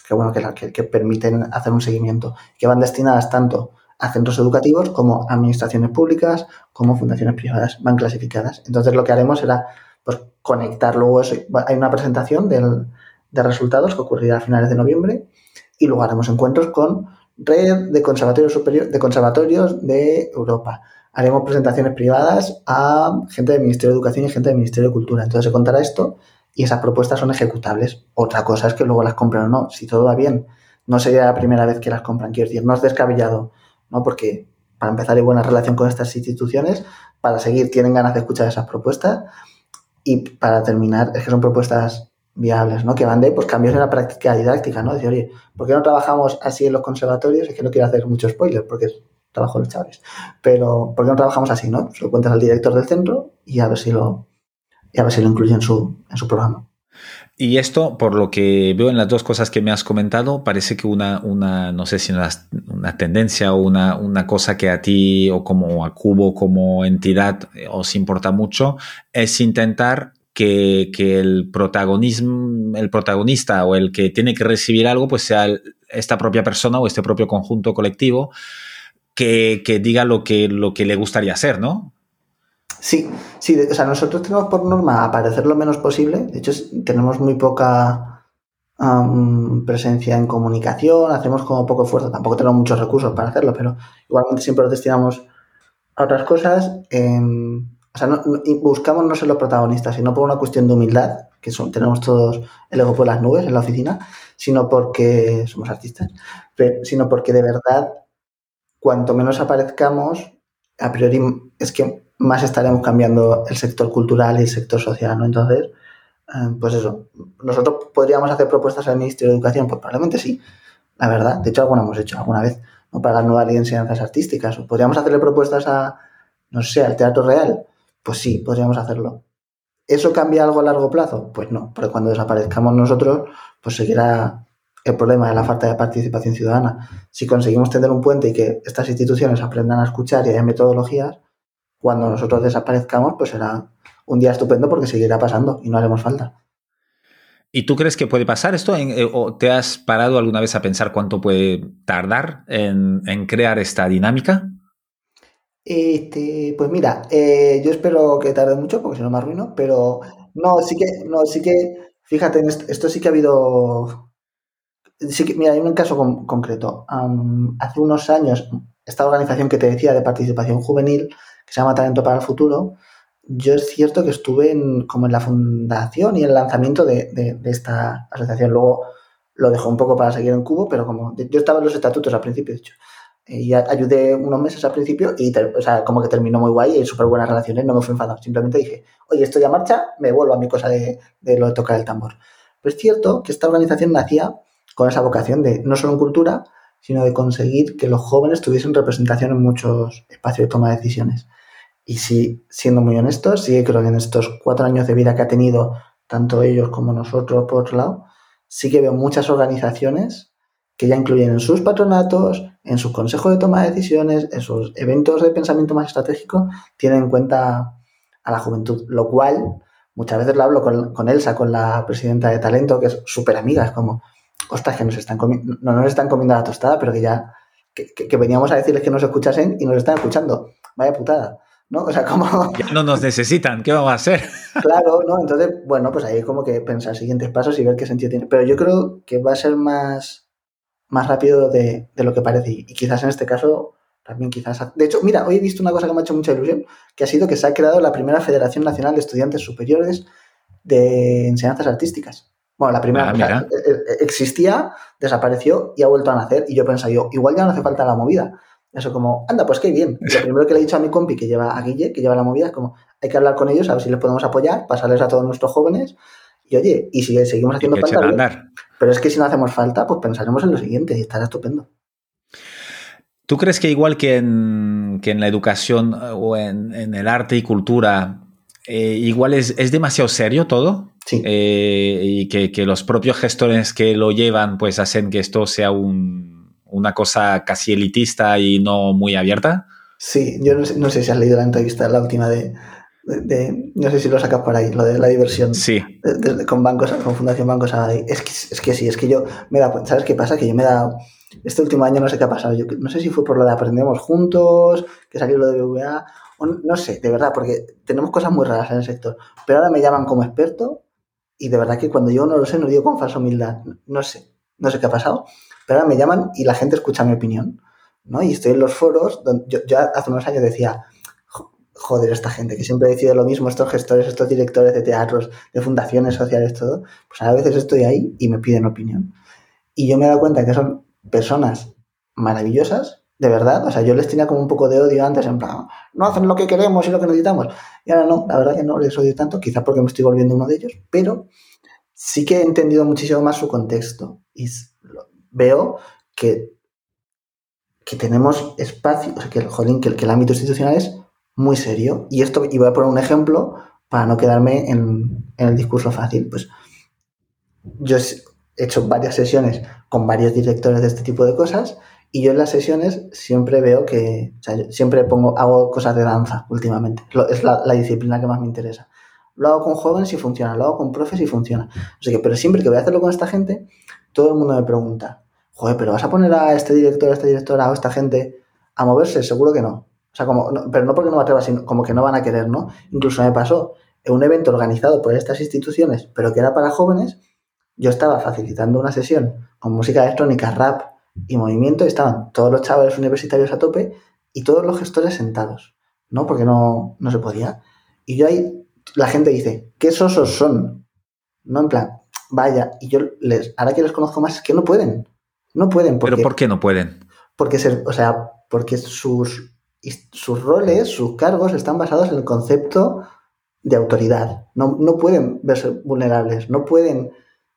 que bueno, que, que, permiten hacer un seguimiento, que van destinadas tanto a centros educativos como administraciones públicas, como fundaciones privadas, van clasificadas. Entonces lo que haremos será pues, conectar luego eso. Hay una presentación del, de resultados que ocurrirá a finales de noviembre y luego haremos encuentros con red de conservatorios superior, de conservatorios de Europa. Haremos presentaciones privadas a gente del Ministerio de Educación y gente del Ministerio de Cultura. Entonces se contará esto y esas propuestas son ejecutables. Otra cosa es que luego las compren o no. Si todo va bien, no sería la primera vez que las compran. Quiero decir, no es descabellado, ¿no? Porque para empezar hay buena relación con estas instituciones, para seguir tienen ganas de escuchar esas propuestas y para terminar es que son propuestas viables, ¿no? Que van de pues, cambios en la práctica didáctica, ¿no? Decir, oye, ¿por qué no trabajamos así en los conservatorios? Es que no quiero hacer mucho spoiler porque es trabajo de los chavales. Pero, ¿por qué no trabajamos así, no? Se lo cuentas al director del centro y a ver si lo, y a ver si lo incluye en su, en su programa. Y esto, por lo que veo en las dos cosas que me has comentado, parece que una, una no sé si una, tendencia o una, una cosa que a ti o como a Cubo como entidad os importa mucho es intentar que, que el protagonismo, el protagonista o el que tiene que recibir algo, pues sea esta propia persona o este propio conjunto colectivo que, que diga lo que, lo que le gustaría hacer, ¿no? Sí, sí, o sea, nosotros tenemos por norma aparecer lo menos posible. De hecho, tenemos muy poca um, presencia en comunicación, hacemos como poco esfuerzo. Tampoco tenemos muchos recursos para hacerlo, pero igualmente siempre los destinamos a otras cosas. Eh, o sea, no, no, buscamos no ser los protagonistas, sino por una cuestión de humildad, que son, tenemos todos el ego por las nubes en la oficina, sino porque somos artistas, pero, sino porque de verdad, cuanto menos aparezcamos, a priori es que más estaremos cambiando el sector cultural y el sector social, ¿no? Entonces, eh, pues eso, nosotros podríamos hacer propuestas al Ministerio de Educación, pues probablemente sí, la verdad. De hecho, alguna hemos hecho alguna vez, ¿no? Para la nueva enseñanzas artísticas. O podríamos hacerle propuestas a, no sé, al Teatro Real. Pues sí, podríamos hacerlo. ¿Eso cambia algo a largo plazo? Pues no, porque cuando desaparezcamos nosotros, pues seguirá el problema de la falta de participación ciudadana. Si conseguimos tener un puente y que estas instituciones aprendan a escuchar y haya metodologías, cuando nosotros desaparezcamos, pues será un día estupendo porque seguirá pasando y no haremos falta. ¿Y tú crees que puede pasar esto? Eh, ¿O te has parado alguna vez a pensar cuánto puede tardar en, en crear esta dinámica? Este, pues mira, eh, yo espero que tarde mucho porque si no me arruino, pero no, sí que, no, sí que, fíjate, en esto, esto sí que ha habido, sí que, mira, hay un caso con, concreto. Um, hace unos años, esta organización que te decía de participación juvenil que se llama Talento para el Futuro, yo es cierto que estuve en, como en la fundación y el lanzamiento de, de, de, esta asociación. Luego lo dejó un poco para seguir en Cubo, pero como yo estaba en los estatutos al principio, de hecho. Y ayudé unos meses al principio y o sea, como que terminó muy guay y súper buenas relaciones, no me fui enfadado. Simplemente dije, oye, estoy a marcha, me vuelvo a mi cosa de, de lo de tocar el tambor. Pero es cierto que esta organización nacía con esa vocación de no solo en cultura, sino de conseguir que los jóvenes tuviesen representación en muchos espacios de toma de decisiones. Y sí, siendo muy honestos, sí creo que en estos cuatro años de vida que ha tenido tanto ellos como nosotros, por otro lado, sí que veo muchas organizaciones que ya incluyen en sus patronatos, en sus consejos de toma de decisiones, en sus eventos de pensamiento más estratégico, tienen en cuenta a la juventud, lo cual muchas veces lo hablo con, Elsa, con la presidenta de talento, que es súper amiga, es como, ostras, que nos están comiendo, no nos están comiendo la tostada, pero que ya, que, veníamos a decirles que nos escuchasen y nos están escuchando. Vaya putada. ¿no? O sea, como... Ya no nos necesitan, ¿qué vamos a hacer? Claro, ¿no? Entonces, bueno, pues ahí como que pensar siguientes pasos y ver qué sentido tiene. Pero yo creo que va a ser más, más rápido de, de lo que parece. Y quizás en este caso también quizás... De hecho, mira, hoy he visto una cosa que me ha hecho mucha ilusión, que ha sido que se ha creado la primera Federación Nacional de Estudiantes Superiores de Enseñanzas Artísticas. Bueno, la primera ah, e, e, existía, desapareció y ha vuelto a nacer. Y yo pensaba, yo, igual ya no hace falta la movida. Eso como, anda, pues qué bien. lo primero que le he dicho a mi compi que lleva a Guille, que lleva la movida, es como, hay que hablar con ellos, a ver si les podemos apoyar, pasarles a todos nuestros jóvenes. Y oye, y si seguimos haciendo falta. Pero es que si no hacemos falta, pues pensaremos en lo siguiente y estará estupendo. ¿Tú crees que igual que en, la educación eh, o en, el arte y cultura, eh, igual es, demasiado serio todo? Sí. Eh, y que, los propios gestores que lo llevan pues hacen que esto sea una cosa casi elitista y no muy abierta? Sí, yo no sé, si has leído la entrevista, la última de, no sé si lo sacas por ahí, lo de la diversión. Sí. con bancos, con Fundación Bancos Es que, es que sí, es que yo me da ¿sabes qué pasa? Que yo me he dado este último año no sé qué ha pasado. Yo no sé si fue por lo de aprendemos juntos, que salió lo de BVA, no sé, de verdad, porque tenemos cosas muy raras en el sector. Pero ahora me llaman como experto y de verdad que cuando yo no lo sé, no digo con falsa humildad. No sé, no sé qué ha pasado. Pero ahora me llaman y la gente escucha mi opinión. ¿no? Y estoy en los foros donde yo, yo hace unos años decía, joder, esta gente que siempre decide lo mismo, estos gestores, estos directores de teatros, de fundaciones sociales, todo, pues a veces estoy ahí y me piden opinión. Y yo me he dado cuenta que son personas maravillosas, de verdad. O sea, yo les tenía como un poco de odio antes, en plan, no hacen lo que queremos y lo que necesitamos. Y ahora no, la verdad que no les odio tanto, quizás porque me estoy volviendo uno de ellos, pero sí que he entendido muchísimo más su contexto. Y veo que, que tenemos espacio, o sea, que el, jolín, que, el ámbito institucional es muy serio. Y esto, y voy a poner un ejemplo para no quedarme en, en el discurso fácil. Pues yo he hecho varias sesiones con varios directores de este tipo de cosas y yo en las sesiones siempre veo que, o sea, siempre pongo, hago cosas de danza últimamente, es la, disciplina que más me interesa. Lo hago con jóvenes y funciona, lo hago con profes y funciona. O sea que, pero siempre que voy a hacerlo con esta gente, todo el mundo me pregunta, joder, pero vas a poner a este director, a esta directora o a esta gente a moverse, seguro que no. O sea, como, pero no porque no me atreva, sino como que no van a querer, ¿no? Incluso me pasó en un evento organizado por estas instituciones, pero que era para jóvenes, yo estaba facilitando una sesión con música electrónica, rap y movimiento, y estaban todos los chavales universitarios a tope y todos los gestores sentados, ¿no? Porque no, no se podía. Y yo ahí, la gente dice, ¿qué sosos son? No, en plan, vaya, y yo les, ahora que les conozco más, es que no pueden. No pueden. Porque, ¿Pero por qué no pueden? Porque, se, o sea, porque sus, sus roles, sus cargos están basados en el concepto de autoridad. No, no pueden verse vulnerables, no pueden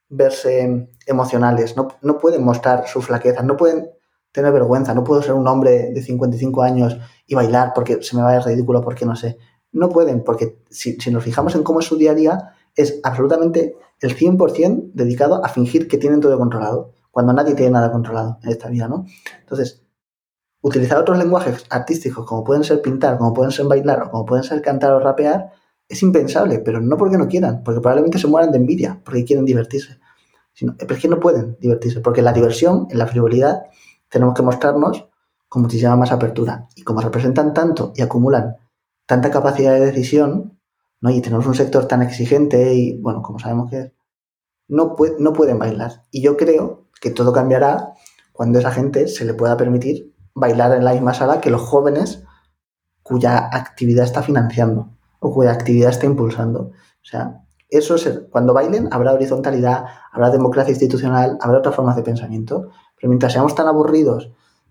verse emocionales, no, no pueden mostrar sus flaquezas, no pueden tener vergüenza, no puedo ser un hombre de 55 años y bailar porque se me va a ir ridículo, porque no sé. No pueden, porque si, si nos fijamos en cómo es su día a día, es absolutamente el 100% dedicado a fingir que tienen todo controlado, cuando nadie tiene nada controlado en esta vida, ¿no? Entonces, utilizar otros lenguajes artísticos, como pueden ser pintar, como pueden ser bailar, o como pueden ser cantar o rapear, es impensable, pero no porque no quieran, porque probablemente se mueran de envidia, porque quieren divertirse. Sino, pero es que no pueden divertirse, porque en la diversión, en la frivolidad, tenemos que mostrarnos con muchísima más apertura. Y como representan tanto y acumulan tanta capacidad de decisión, ¿no? y tenemos un sector tan exigente y, bueno, como sabemos que es, no, no pueden bailar. Y yo creo que todo cambiará cuando esa gente se le pueda permitir bailar en la misma sala que los jóvenes cuya actividad está financiando o cuya actividad está impulsando. O sea, eso es, cuando bailen habrá horizontalidad, habrá democracia institucional, habrá otras formas de pensamiento. Pero mientras seamos tan aburridos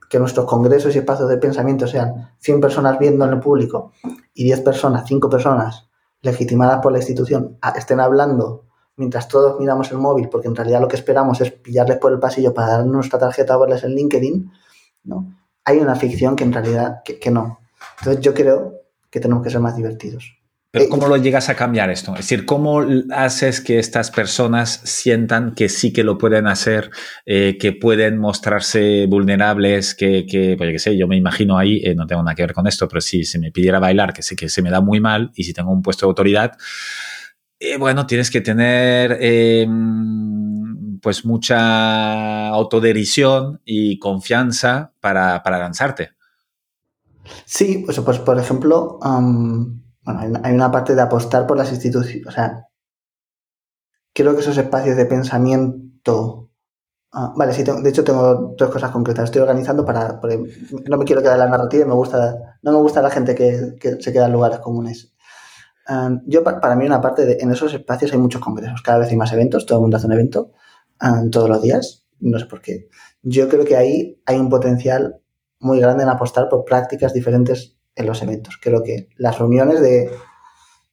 que nuestros congresos y espacios de pensamiento sean 100 personas viendo en el público y 10 personas, 5 personas legitimadas por la institución estén hablando mientras todos miramos el móvil, porque en realidad lo que esperamos es pillarles por el pasillo para dar nuestra tarjeta o verles en LinkedIn, ¿no? Hay una ficción que en realidad que no. Entonces yo creo que tenemos que ser más divertidos. Pero ¿cómo lo llegas a cambiar esto? Es decir, ¿cómo haces que estas personas sientan que sí que lo pueden hacer, eh, que pueden mostrarse vulnerables, que, que pues, qué sé, yo me imagino ahí, eh, no tengo nada que ver con esto, pero si se me pidiera bailar, que sé que se me da muy mal, y si tengo un puesto de autoridad, eh, bueno, tienes que tener em, pues mucha autoderisión y confianza para, para lanzarte. Sí, pues, pues por ejemplo, bueno, hay una parte de apostar por las instituciones. O sea, creo que esos espacios de pensamiento. Ah, vale, sí, de hecho tengo dos cosas concretas. Estoy organizando para. no me quiero quedar en la narrativa y me gusta, no me gusta la gente que, se queda en lugares comunes. yo, para mí, una parte de. En esos espacios hay muchos congresos. Cada vez hay más eventos. Todo el mundo hace un evento todos los días. No sé por qué. Yo creo que ahí hay un potencial muy grande en apostar por prácticas diferentes en los eventos. Creo que las reuniones de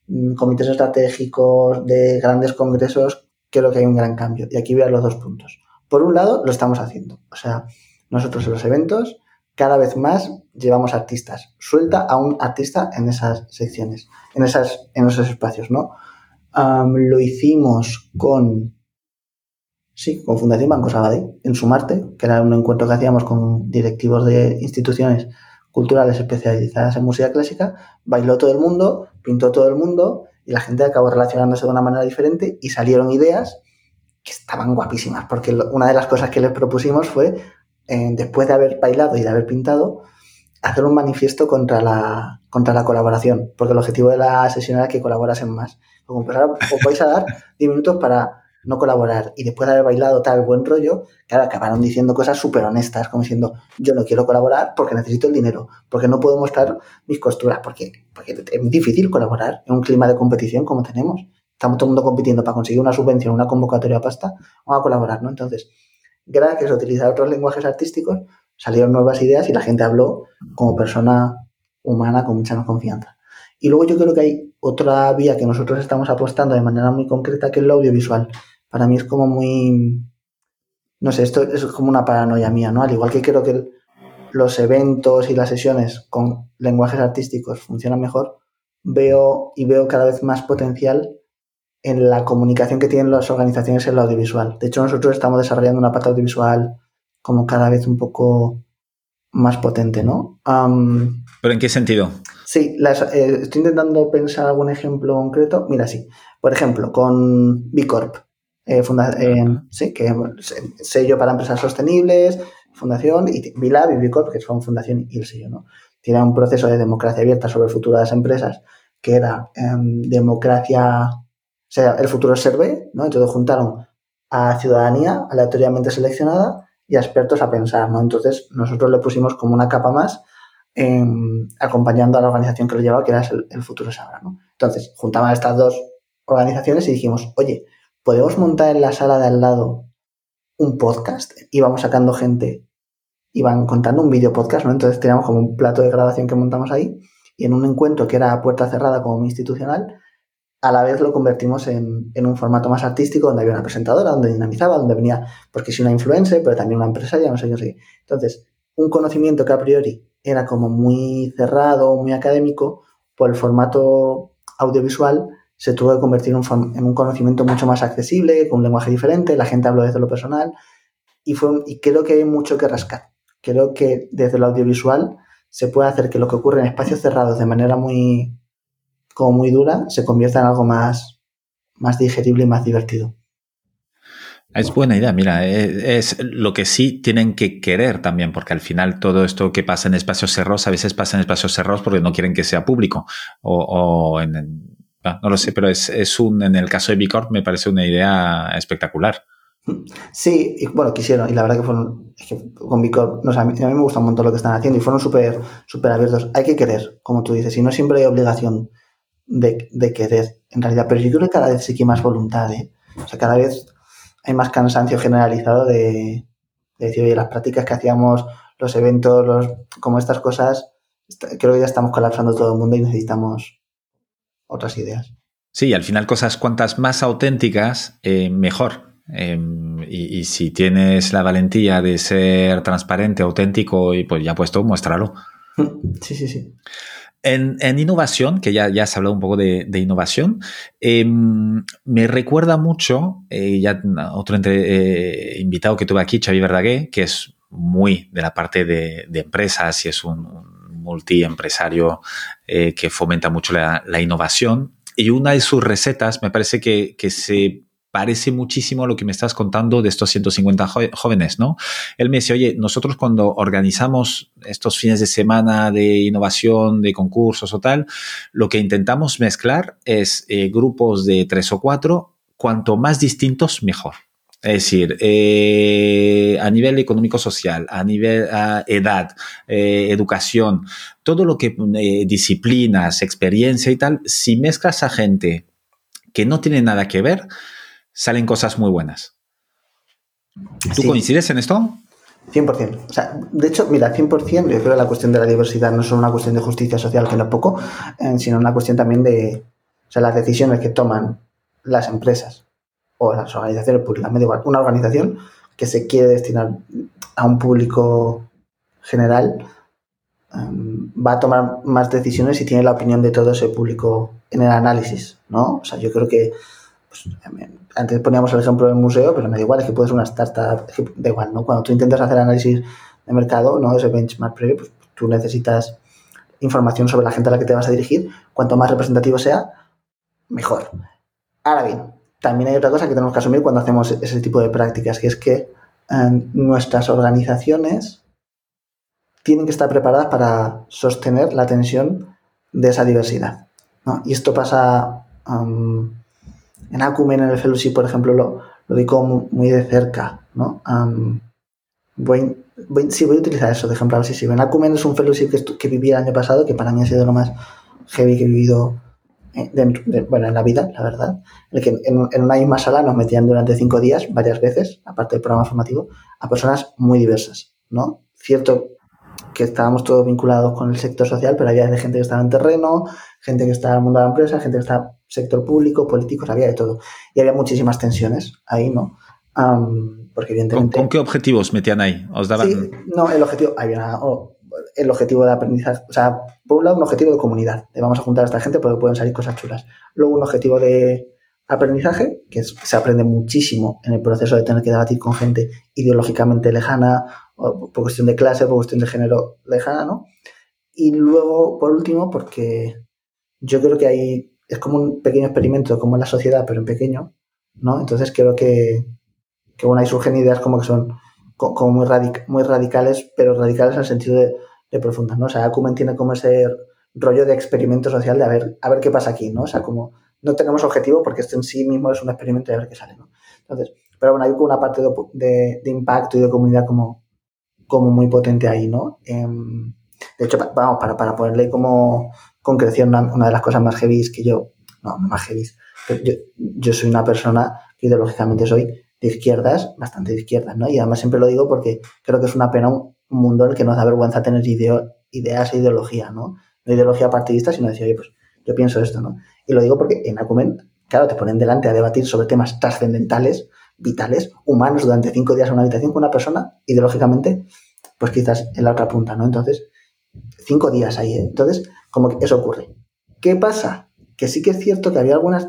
mm, comités estratégicos, de grandes congresos, creo que hay un gran cambio. Y aquí voy los dos puntos. Por un lado, lo estamos haciendo. O sea, nosotros en los eventos cada vez más llevamos artistas. Suelta a un artista en esas secciones, en, esas, en esos espacios, ¿no? lo hicimos con, sí, con Fundación Banco Sabadell, en Sumarte, que era un encuentro que hacíamos con directivos de instituciones culturales especializadas en música clásica, bailó todo el mundo, pintó todo el mundo y la gente acabó relacionándose de una manera diferente y salieron ideas que estaban guapísimas, porque una de las cosas que les propusimos fue, eh, después de haber bailado y de haber pintado, hacer un manifiesto contra la, contra la colaboración, porque el objetivo de la sesión era que colaborasen más. Como pues ahora os vais a dar 10 minutos para no colaborar y después de haber bailado tal buen rollo, claro, acabaron diciendo cosas súper honestas, como diciendo, yo no quiero colaborar porque necesito el dinero, porque no puedo mostrar mis costuras, porque, porque es difícil colaborar en un clima de competición como tenemos. Estamos todo el mundo compitiendo para conseguir una subvención, una convocatoria a pasta, vamos a colaborar, ¿no? Entonces, gracias a utilizar otros lenguajes artísticos, salieron nuevas ideas y la gente habló como persona humana con mucha más confianza. Y luego yo creo que hay otra vía que nosotros estamos apostando de manera muy concreta, que es lo audiovisual para mí es como muy, no sé, esto es como una paranoia mía, ¿no? Al igual que creo que los eventos y las sesiones con lenguajes artísticos funcionan mejor, veo y veo cada vez más potencial en la comunicación que tienen las organizaciones en lo audiovisual. De hecho, nosotros estamos desarrollando una parte audiovisual como cada vez un poco más potente, ¿no? ¿Pero en qué sentido? Sí, eh, estoy intentando pensar algún ejemplo concreto. Mira, sí. Por ejemplo, con B Corp. Eh, eh, sí, que sello para empresas sostenibles, fundación, y Vilab y Bicorp, que son fundación y el sello, ¿no? Tiene un proceso de democracia abierta sobre el futuro de las empresas, que era em, democracia, o sea, el futuro ser ¿no? Entonces juntaron a ciudadanía aleatoriamente seleccionada y a expertos a pensar, ¿no? Entonces nosotros le pusimos como una capa más em, acompañando a la organización que lo llevaba, que era el, futuro Sabrá, ¿no? Entonces juntaban estas dos organizaciones y dijimos, oye, ¿podemos montar en la sala de al lado un podcast? Y vamos sacando gente y van contando un video podcast, ¿no? Entonces teníamos como un plato de grabación que montamos ahí y en un encuentro que era a puerta cerrada como institucional, a la vez lo convertimos en, un formato más artístico donde había una presentadora, donde dinamizaba, donde venía, porque si una influencer, pero también una empresaria, no sé, no sé. Entonces, un conocimiento que a priori era como muy cerrado, muy académico, por el formato audiovisual, se tuvo que convertir en un conocimiento mucho más accesible, con un lenguaje diferente, la gente habló desde lo personal y, fue, y creo que hay mucho que rascar. Creo que desde lo audiovisual se puede hacer que lo que ocurre en espacios cerrados de manera muy, como muy dura se convierta en algo más, más digerible y más divertido. Es buena idea, mira, eh, es, lo que sí tienen que querer también, porque al final todo esto que pasa en espacios cerrados, a veces pasa en espacios cerrados porque no quieren que sea público o, o en, Ah, no lo sé, pero es, es, un, en el caso de Bicorp me parece una idea espectacular. Sí, y bueno, quisieron, y la verdad que fueron, es que con Bicorp, no, sé, a, mí, me gusta un montón lo que están haciendo y fueron súper súper abiertos. Hay que querer, como tú dices, y no siempre hay obligación de, de, querer, en realidad, pero yo creo que cada vez sí que hay más voluntad, ¿eh? O sea, cada vez hay más cansancio generalizado de, de decir, oye, las prácticas que hacíamos, los eventos, los, como estas cosas, creo que ya estamos colapsando todo el mundo y necesitamos otras ideas. Sí, al final cosas cuantas más auténticas, eh, mejor. Em, y, si tienes la valentía de ser transparente, auténtico, y pues ya puesto, muéstralo. Sí, sí, sí. En, innovación, que ya, ya has hablado un poco de, innovación, em, me recuerda mucho, eh, ya otro entre, eh, invitado que tuve aquí, Xavi Verdaguer, que es muy de la parte de, empresas y es un, multiempresario eh, que fomenta mucho la, innovación. Y una de sus recetas me parece que, que se parece muchísimo lo que me estás contando de estos 150 jóvenes, ¿no? Él me dice, oye, nosotros cuando organizamos estos fines de semana de innovación, de concursos o tal, lo que intentamos mezclar es eh, grupos de tres o cuatro, cuanto más distintos, mejor. Es decir, eh, a nivel económico-social, a nivel edad, eh, educación, todo lo que disciplinas, experiencia y tal, si mezclas a gente que no tiene nada que ver, salen cosas muy buenas. ¿Tú coincides en esto? 100%. O sea, de hecho, mira, 100%, yo creo que la cuestión de la diversidad no es solo una cuestión de justicia social, que no es poco, eh, sino una cuestión también de o sea, las decisiones que toman las empresas o las organizaciones públicas. Me da igual, una organización que se quiere destinar a un público general em, va a tomar más decisiones si tiene la opinión de todo ese público en el análisis, ¿no? O sea, yo creo que pues, antes poníamos el ejemplo del museo, pero me da igual, es que puedes una startup, da igual, ¿no? Cuando tú intentas hacer análisis de mercado, ¿no? Ese benchmark previo, pues tú necesitas información sobre la gente a la que te vas a dirigir. Cuanto más representativo sea, mejor. Ahora bien, también hay otra cosa que tenemos que asumir cuando hacemos ese tipo de prácticas, que es que em, nuestras organizaciones tienen que estar preparadas para sostener la tensión de esa diversidad. ¿no? Y esto pasa en Acumen, en el Fellowship, por ejemplo, lo, lo como muy de cerca, ¿no? voy, sí, voy a utilizar eso de ejemplo, a ver si En Acumen es un Fellowship que, que viví el año pasado, que para mí ha sido lo más heavy que he vivido eh, bueno, en la vida, la verdad, el que en, una misma sala nos metían durante cinco días, varias veces, aparte del programa formativo, a personas muy diversas, ¿no? Cierto que estábamos todos vinculados con el sector social, pero había gente que estaba en terreno, gente que estaba en el mundo de la empresa, gente que estaba sector público, políticos, había de todo. Y había muchísimas tensiones ahí, ¿no? porque evidentemente... ¿Con, qué objetivos metían ahí? ¿Os daban... Sí, no, el objetivo... Había el objetivo de aprendizaje, o sea, por un lado un objetivo de comunidad, de vamos a juntar a esta gente porque pueden salir cosas chulas. Luego un objetivo de aprendizaje, que se aprende muchísimo en el proceso de tener que debatir con gente ideológicamente lejana, o por cuestión de clase, por cuestión de género lejana, ¿no? Y luego, por último, porque yo creo que hay es como un pequeño experimento, como en la sociedad, pero en pequeño, ¿no? Entonces creo que, que bueno, ahí surgen ideas como que son como muy, muy radicales, pero radicales en el sentido de, de profundas, ¿no? O sea, Acumen tiene como ese rollo de experimento social de a ver, a ver qué pasa aquí, ¿no? O sea, como no tenemos objetivo porque esto en sí mismo es un experimento de a ver qué sale, ¿no? Entonces, pero bueno, hay como una parte de, de, impacto y de comunidad como, como muy potente ahí, ¿no? Em, de hecho, vamos, para, para ponerle como concreción, una, una, de las cosas más heavy que yo, no, más heavy, yo, yo soy una persona que ideológicamente soy de izquierdas, bastante de izquierdas, ¿no? Y además siempre lo digo porque creo que es una pena un, mundo en el que nos da vergüenza tener ideas e ideología, ¿no? No ideología partidista, sino decir, oye, pues yo pienso esto, ¿no? Y lo digo porque en Acumen, claro, te ponen delante a debatir sobre temas trascendentales, vitales, humanos, durante cinco días en una habitación con una persona, ideológicamente, pues quizás en la otra punta, ¿no? Entonces, cinco días ahí, ¿eh? Entonces, como que eso ocurre. ¿Qué pasa? Que sí que es cierto que había algunas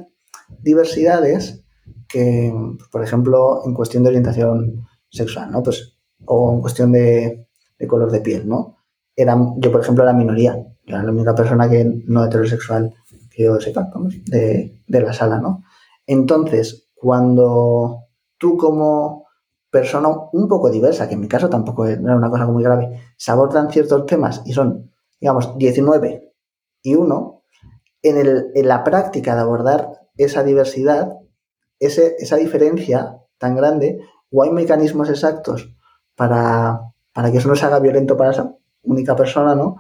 diversidades que, por ejemplo, en cuestión de orientación sexual, ¿no? Pues, o en cuestión de, color de piel, ¿no? Era, yo, por ejemplo, era minoría. Yo era la única persona que no heterosexual que yo sepa, vamos, de, de la sala, ¿no? Entonces, cuando tú como persona un poco diversa, que en mi caso tampoco era una cosa muy grave, se abordan ciertos temas y son, digamos, 19 y uno, en, el, en la práctica de abordar esa diversidad, ese, esa diferencia tan grande, o hay mecanismos exactos para, para, que eso no se haga violento para esa única persona, ¿no?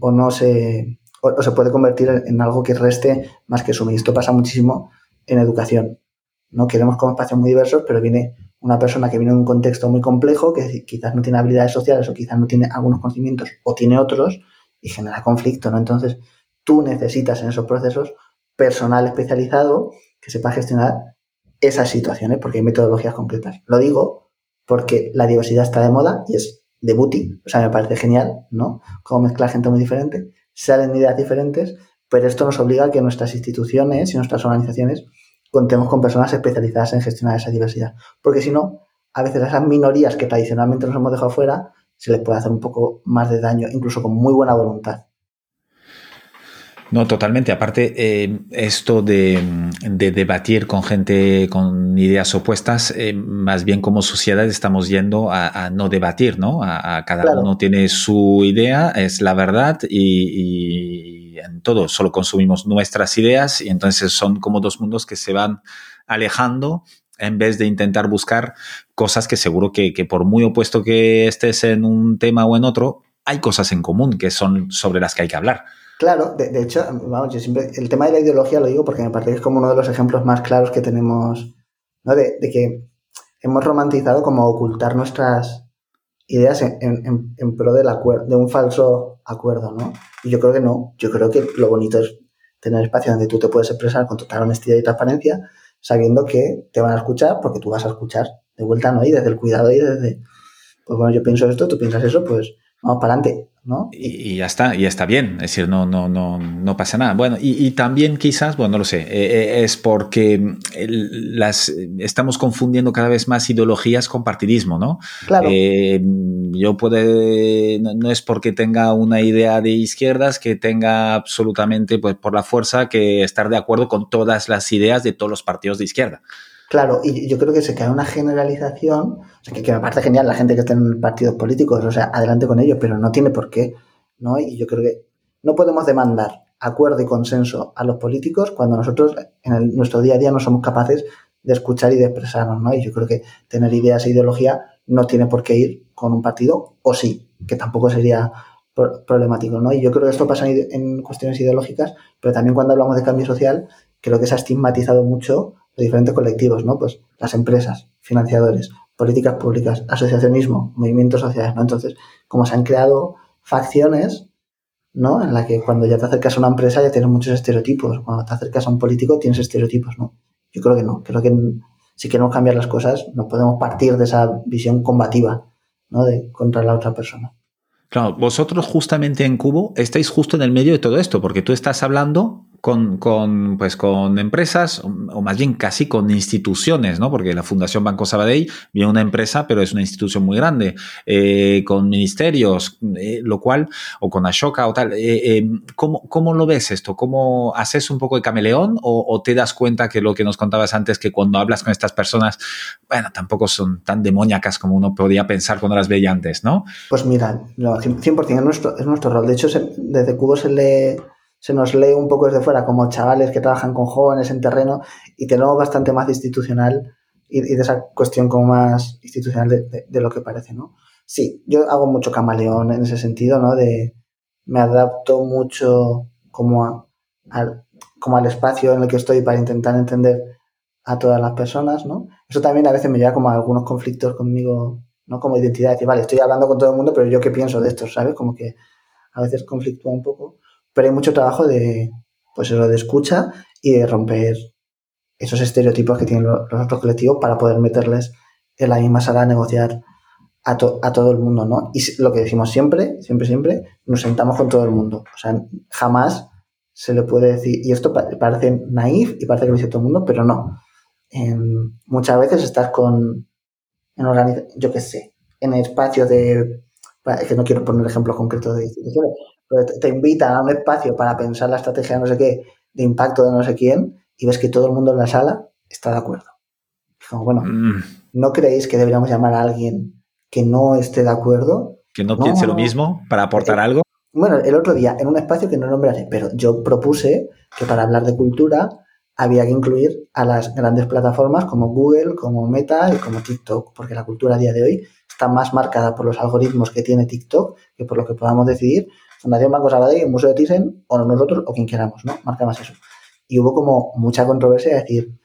o no se, o, se puede convertir en, algo que reste más que esto pasa muchísimo en educación. ¿no? Queremos como espacios muy diversos, pero viene una persona que viene de un contexto muy complejo, que quizás no tiene habilidades sociales o quizás no tiene algunos conocimientos o tiene otros, y genera conflicto, ¿no? Entonces, tú necesitas en esos procesos personal especializado que sepa gestionar esas situaciones, porque hay metodologías concretas. Lo digo porque la diversidad está de moda y es de booty, o sea, me parece genial, ¿no? Cómo mezclar gente muy diferente. salen ideas diferentes, pero esto nos obliga a que nuestras instituciones y nuestras organizaciones contemos con personas especializadas en gestionar esa diversidad. Porque si no, a veces a esas minorías que tradicionalmente nos hemos dejado fuera, se les puede hacer un poco más de daño, incluso con muy buena voluntad. No, totalmente. Aparte, eh, esto de, debatir con gente con ideas opuestas, eh, más bien como sociedad estamos yendo a, no debatir, ¿no? A, cada uno tiene su idea, es la verdad y, y, en todo solo consumimos nuestras ideas y entonces son como dos mundos que se van alejando en vez de intentar buscar cosas que seguro que, que por muy opuesto que estés en un tema o en otro, hay cosas en común que son sobre las que hay que hablar. Claro, de, hecho, vamos, yo siempre, el tema de la ideología lo digo porque me parece que es como uno de los ejemplos más claros que tenemos, ¿no? De, que hemos romantizado como ocultar nuestras ideas en, en, pro del de un falso acuerdo, ¿no? Y yo creo que no, yo creo que lo bonito es tener espacio donde tú te puedes expresar con total honestidad y transparencia, sabiendo que te van a escuchar porque tú vas a escuchar de vuelta, ¿no? Y desde el cuidado y desde, pues bueno, yo pienso esto, tú piensas eso, pues vamos para adelante. Y, ya está, y está bien, es decir, no, no, no, no pasa nada. Bueno, y, también quizás, bueno, no lo sé, eh, eh, es porque las, estamos confundiendo cada vez más ideologías con partidismo, ¿no? Claro. Eh, yo puede, no, es porque tenga una idea de izquierdas que tenga absolutamente, pues por la fuerza, que estar de acuerdo con todas las ideas de todos los partidos de izquierda. Claro, y yo creo que se cae una generalización, o sea, que, me parece genial la gente que está en partidos políticos, o sea, adelante con ellos, pero no tiene por qué, ¿no? Y yo creo que no podemos demandar acuerdo y consenso a los políticos cuando nosotros en nuestro día a día no somos capaces de escuchar y de expresarnos, ¿no? Y yo creo que tener ideas e ideología no tiene por qué ir con un partido, o sí, que tampoco sería problemático, ¿no? Y yo creo que esto pasa en cuestiones ideológicas, pero también cuando hablamos de cambio social, creo que se ha estigmatizado mucho diferentes colectivos, ¿no? Pues las empresas, financiadores, políticas públicas, asociacionismo, movimientos sociales, ¿no? Entonces, como se han creado facciones, ¿no? En la que cuando ya te acercas a una empresa ya tienes muchos estereotipos, cuando te acercas a un político tienes estereotipos, ¿no? Yo creo que no, creo que si queremos cambiar las cosas no podemos partir de esa visión combativa, ¿no? De contra la otra persona. Claro, vosotros justamente en Cubo estáis justo en el medio de todo esto, porque tú estás hablando con, pues, con empresas, o más bien casi con instituciones, ¿no? Porque la Fundación Banco Sabadell viene una empresa, pero es una institución muy grande, eh, con ministerios, eh, lo cual, o con Ashoka o tal. Eh, ¿cómo, ¿cómo, lo ves esto? ¿Cómo haces un poco de cameleón o, te das cuenta que lo que nos contabas antes, que cuando hablas con estas personas, bueno, tampoco son tan demoníacas como uno podía pensar cuando las veía antes, ¿no? Pues mira, 100% es nuestro, es nuestro rol. De hecho, desde Cubo se le se nos lee un poco desde fuera como chavales que trabajan con jóvenes en terreno y tenemos bastante más institucional y, de esa cuestión como más institucional de, lo que parece, ¿no? Sí, yo hago mucho camaleón en ese sentido, ¿no? De me adapto mucho como, al, como al espacio en el que estoy para intentar entender a todas las personas, ¿no? Eso también a veces me lleva como a algunos conflictos conmigo, ¿no? Como identidad, decir, vale, estoy hablando con todo el mundo, pero yo qué pienso de esto, ¿sabes? Como que a veces conflictúa un poco pero hay mucho trabajo de, pues de escucha y de romper esos estereotipos que tienen los, otros colectivos para poder meterles en la misma sala a negociar a, todo el mundo, ¿no? Y lo que decimos siempre, siempre, siempre, nos sentamos con todo el mundo. O sea, jamás se le puede decir, y esto parece naif y parece que lo dice todo el mundo, pero no. muchas veces estás con, en yo qué sé, en el espacio de, es que no quiero poner ejemplos concretos de instituciones, te, invitan a un espacio para pensar la estrategia de no sé qué, de impacto de no sé quién, y ves que todo el mundo en la sala está de acuerdo. Como, bueno, mm. ¿no creéis que deberíamos llamar a alguien que no esté de acuerdo? Que no, piense lo mismo para aportar algo. Bueno, el otro día, en un espacio que no nombraré, pero yo propuse que para hablar de cultura había que incluir a las grandes plataformas como Google, como Meta y como TikTok, porque la cultura a día de hoy está más marcada por los algoritmos que tiene TikTok que por lo que podamos decidir Fundación Banco Sabadell, el Museo de Thyssen, o nosotros, o quien queramos, ¿no? Marca más eso. Y hubo como mucha controversia de decir,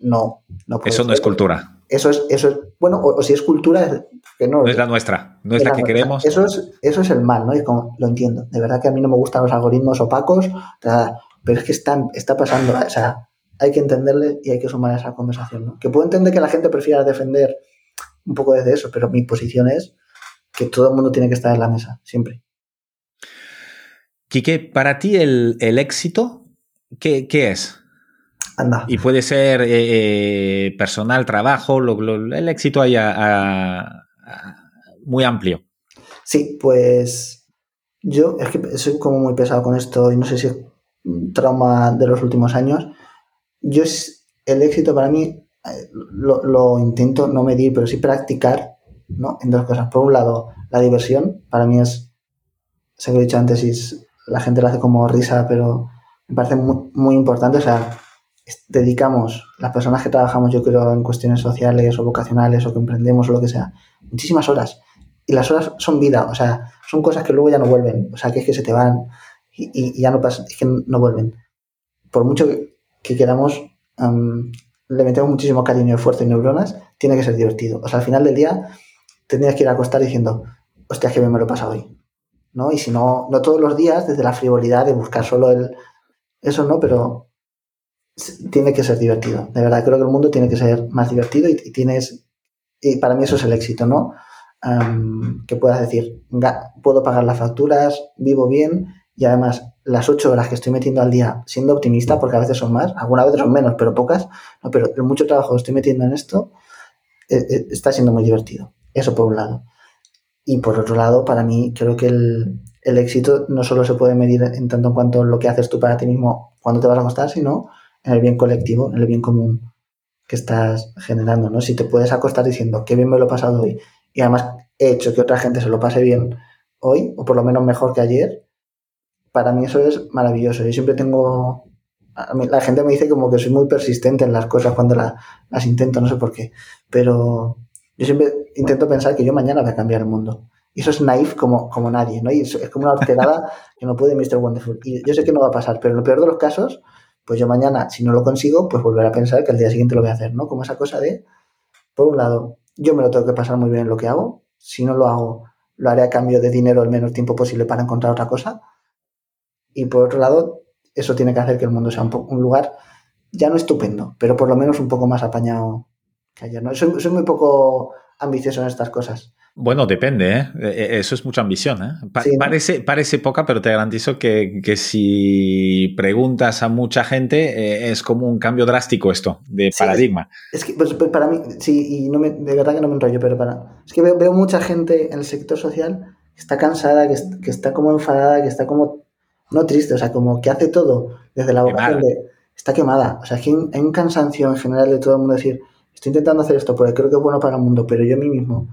no, no Eso no es cultura. Eso es, eso es, bueno, o, si es cultura, es que no. No es la nuestra, no es, la, que queremos. Eso es, eso es el mal, ¿no? Y como, lo entiendo. De verdad que a mí no me gustan los algoritmos opacos, pero es que están, está pasando, o sea, hay que entenderle y hay que sumar a esa conversación, ¿no? Que puedo entender que la gente prefiera defender un poco desde eso, pero mi posición es que todo el mundo tiene que estar en la mesa, siempre. Quique, para ti el, éxito, ¿qué, es? Anda. Y puede ser eh, eh, personal, trabajo, el éxito ahí muy amplio. Sí, pues yo es que soy como muy pesado con esto y no sé si es un trauma de los últimos años. Yo el éxito para mí lo, lo, intento no medir, pero sí practicar ¿no? en dos cosas. Por un lado, la diversión, para mí es, sé que he dicho antes, y la gente lo hace como risa, pero me parece muy, muy importante. O sea, dedicamos, las personas que trabajamos, yo creo, en cuestiones sociales o vocacionales o que emprendemos o lo que sea, muchísimas horas. Y las horas son vida, o sea, son cosas que luego ya no vuelven. O sea, que es que se te van y, ya no pasan, es que no vuelven. Por mucho que, queramos, le metemos muchísimo cariño, y esfuerzo y neuronas, tiene que ser divertido. O sea, al final del día, tendrías que ir a acostar diciendo, hostia, que bien me lo pasa hoy. ¿no? Y si no, no todos los días, desde la frivolidad de buscar solo el... Eso no, pero tiene que ser divertido. De verdad, creo que el mundo tiene que ser más divertido y, tienes... Y para mí eso es el éxito, ¿no? que puedas decir, puedo pagar las facturas, vivo bien y además las ocho horas que estoy metiendo al día siendo optimista, porque a veces son más, algunas veces son menos, pero pocas, no, pero el mucho trabajo que estoy metiendo en esto eh, eh, está siendo muy divertido. Eso por un lado. Y por otro lado, para mí, creo que el, éxito no solo se puede medir en tanto en cuanto lo que haces tú para ti mismo cuando te vas a acostar, sino en el bien colectivo, en el bien común que estás generando, ¿no? Si te puedes acostar diciendo qué bien me lo he pasado hoy y además he hecho que otra gente se lo pase bien hoy, o por lo menos mejor que ayer, para mí eso es maravilloso. Yo siempre tengo... la gente me dice como que soy muy persistente en las cosas cuando las intento, no sé por qué, pero yo siempre intento pensar que yo mañana voy a cambiar el mundo. Y eso es naif como, como nadie, ¿no? Y es como una horterada que no puede Mr. Wonderful. Y yo sé que no va a pasar, pero en lo peor de los casos, pues yo mañana, si no lo consigo, pues volveré a pensar que al día siguiente lo voy a hacer, ¿no? Como esa cosa de, por un lado, yo me lo tengo que pasar muy bien en lo que hago. Si no lo hago, lo haré a cambio de dinero el menor tiempo posible para encontrar otra cosa. Y por otro lado, eso tiene que hacer que el mundo sea un, un lugar ya no estupendo, pero por lo menos un poco más apañado ¿no? Soy, muy poco ambicioso en estas cosas. Bueno, depende, ¿eh? E, e, Eso es mucha ambición, ¿eh? parece, parece poca, pero te garantizo que, si preguntas a mucha gente, eh, es como un cambio drástico esto de paradigma. Es, que pues, pues, para mí, sí, y no me, de verdad que no me enrollo, pero para. Es que veo, mucha gente en el sector social que está cansada, que, que, está como enfadada, que está como. No triste, o sea, como que hace todo desde la vocación de. Está quemada. O sea, que hay un cansancio en general de todo el mundo decir estoy intentando hacer esto porque creo que es bueno para el mundo, pero yo a mí mismo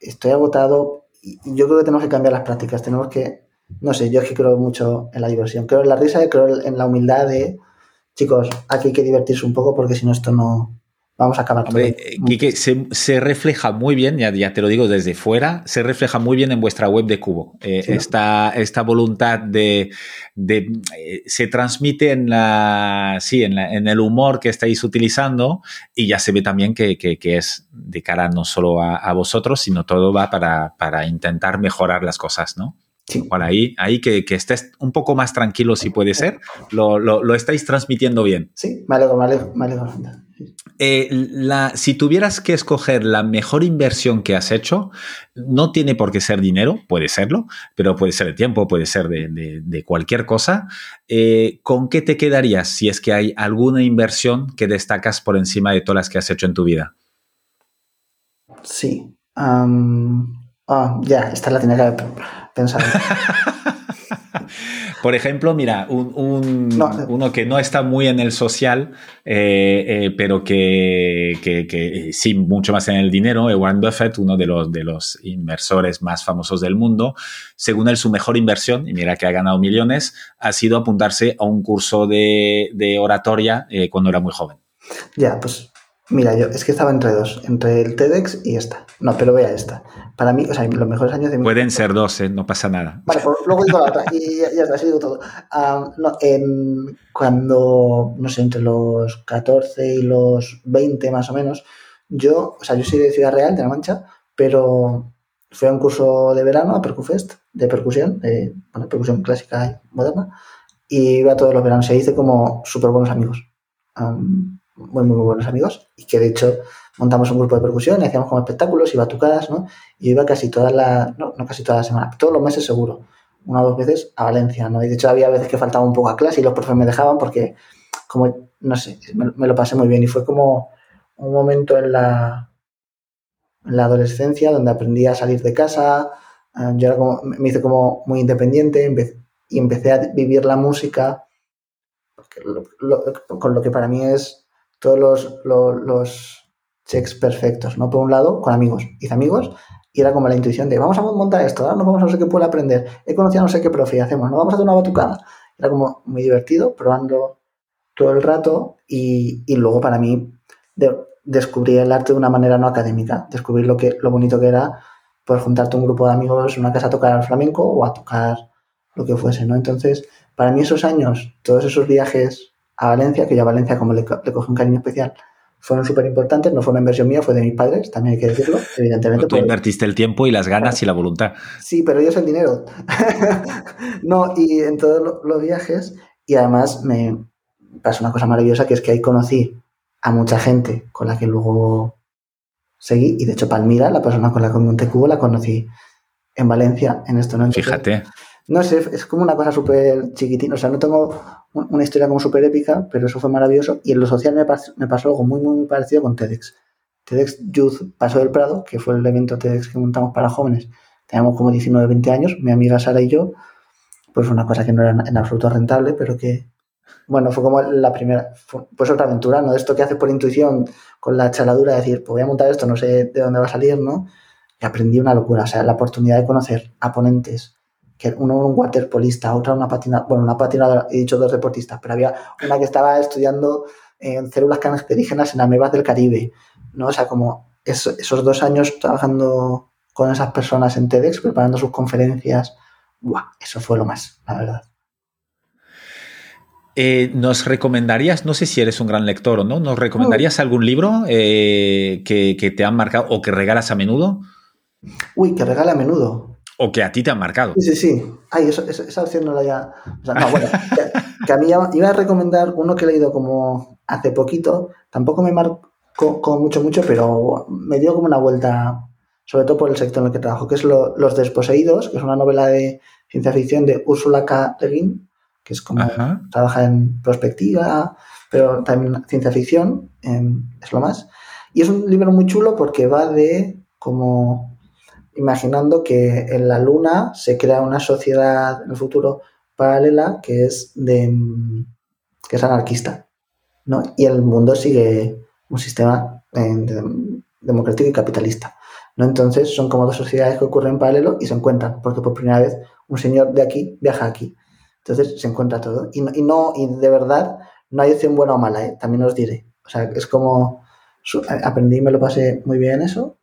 estoy agotado y yo creo que tenemos que cambiar las prácticas, tenemos que, no sé, yo es que creo mucho en la diversión, creo en la risa y creo en la humildad de, chicos, aquí hay que divertirse un poco porque si no esto no, vamos a acabar. Hombre, Quique, se, refleja muy bien, ya, ya, te lo digo desde fuera, se refleja muy bien en vuestra web de Cubo. Eh, esta, esta, voluntad de, de eh, se transmite en la, sí, en, la, en, el humor que estáis utilizando y ya se ve también que, que, que es de cara no solo a, a, vosotros, sino todo va para, para intentar mejorar las cosas, ¿no? Sí. ahí, ahí que, que, estés un poco más tranquilo si puede ser, lo, lo, lo estáis transmitiendo bien. Sí, me alegro, me alegro, me alegro. Eh, la, si tuvieras que escoger la mejor inversión que has hecho, no tiene por qué ser dinero, puede serlo, pero puede ser de tiempo, puede ser de, cualquier cosa. Eh, ¿Con qué te quedarías si es que hay alguna inversión que destacas por encima de todas las que has hecho en tu vida? Sí. Ah, ya, esta la tenía que pensar. Por ejemplo, mira, un, uno que no está muy en el social, eh, eh, pero que, que, sí, mucho más en el dinero, Warren Buffett, uno de los, de los inversores más famosos del mundo, según él, su mejor inversión, y mira que ha ganado millones, ha sido apuntarse a un curso de, de oratoria eh, cuando era muy joven. Ya, pues Mira, yo es que estaba entre dos, entre el TEDx y esta. No, pero vea esta. Para mí, o sea, los mejores años de mi Pueden ser dos, ¿eh? no pasa nada. Vale, pues luego digo la otra y ya, está, así digo todo. no, en, cuando, no sé, entre los 14 y los 20 más o menos, yo, o sea, yo soy de Ciudad Real, de La Mancha, pero fui a un curso de verano a Percufest, de percusión, de bueno, percusión clásica y moderna, y iba todos los veranos. Se hice como súper buenos amigos muy, muy, buenos amigos y que de hecho montamos un grupo de percusión y hacíamos como espectáculos y batucadas, ¿no? Y yo iba casi todas las, no, no casi todas las semanas, todos los meses seguro, una o dos veces a Valencia, ¿no? Y de hecho había veces que faltaba un poco a clase y los profes me dejaban porque, como, no sé, me, lo pasé muy bien y fue como un momento en la, en la adolescencia donde aprendí a salir de casa, eh, yo como, me hice como muy independiente y empecé a vivir la música con lo que para mí es todos los, checks perfectos, ¿no? Por un lado, con amigos. Hice amigos y era como la intuición de vamos a montar esto, nos vamos a no sé qué puede aprender, he conocido a no sé qué profe, hacemos, no vamos a hacer una batucada. Era como muy divertido, probando todo el rato y, luego para mí descubrí el arte de una manera no académica, descubrir lo, que, lo bonito que era poder juntarte un grupo de amigos en una casa a tocar al flamenco o a tocar lo que fuese, ¿no? Entonces, para mí esos años, todos esos viajes a Valencia, que yo a Valencia como le, le cogí un cariño especial, fueron súper importantes, no fue una inversión mía, fue de mis padres, también hay que decirlo, evidentemente. tú invertiste el tiempo y las ganas y la voluntad. Sí, pero ellos el dinero. no, y en todos los viajes, y además me pasó una cosa maravillosa, que es que ahí conocí a mucha gente con la que luego seguí, y de hecho Palmira, la persona con la que monté Cubo, la conocí en Valencia, en esto, ¿no? Fíjate. No sé, es como una cosa súper chiquitina, o sea, no tengo una historia como súper épica, pero eso fue maravilloso. Y en lo social me, pasó, algo muy, muy, parecido con TEDx. TEDx Youth Paso del Prado, que fue el evento TEDx que montamos para jóvenes. Teníamos como 19, 20 años, mi amiga Sara y yo, pues una cosa que no era en absoluto rentable, pero que, bueno, fue como la primera, pues otra aventura, ¿no? Esto que haces por intuición, con la chaladura de decir, pues voy a montar esto, no sé de dónde va a salir, ¿no? Y aprendí una locura, o sea, la oportunidad de conocer a ponentes que uno un waterpolista, otra una patinadora, bueno, una patinadora, he dicho dos deportistas, pero había una que estaba estudiando en células cancerígenas en amebas del Caribe, ¿no? O sea, como esos dos años trabajando con esas personas en TEDx, preparando sus conferencias, ¡buah! Eso fue lo más, la verdad. Eh, ¿Nos recomendarías, no sé si eres un gran lector o no, ¿nos recomendarías algún libro eh, que, que, te han marcado o que regalas a menudo? Uy, que regala a menudo. O que a ti te han marcado. Sí, sí, sí. Ay, esa opción no la ya. O sea, no, bueno, que, a mí iba a recomendar uno que he leído como hace poquito. Tampoco me marcó como mucho, mucho, pero me dio como una vuelta, sobre todo por el sector en el que trabajo, que es Los Desposeídos, que es una novela de ciencia ficción de Ursula K. Le Guin, que es como trabaja en perspectiva, pero también ciencia ficción, es lo más. Y es un libro muy chulo porque va de como imaginando que en la Luna se crea una sociedad en el futuro paralela que es de que es anarquista, ¿no? Y el mundo sigue un sistema democrático y capitalista, ¿no? Entonces son como dos sociedades que ocurren en paralelo y se encuentran, porque por primera vez un señor de aquí viaja aquí. Entonces se encuentra todo. Y no, y, no, y de verdad no hay opción buena o mala, ¿eh? también os diré. O sea, es como aprendí y me lo pasé muy bien eso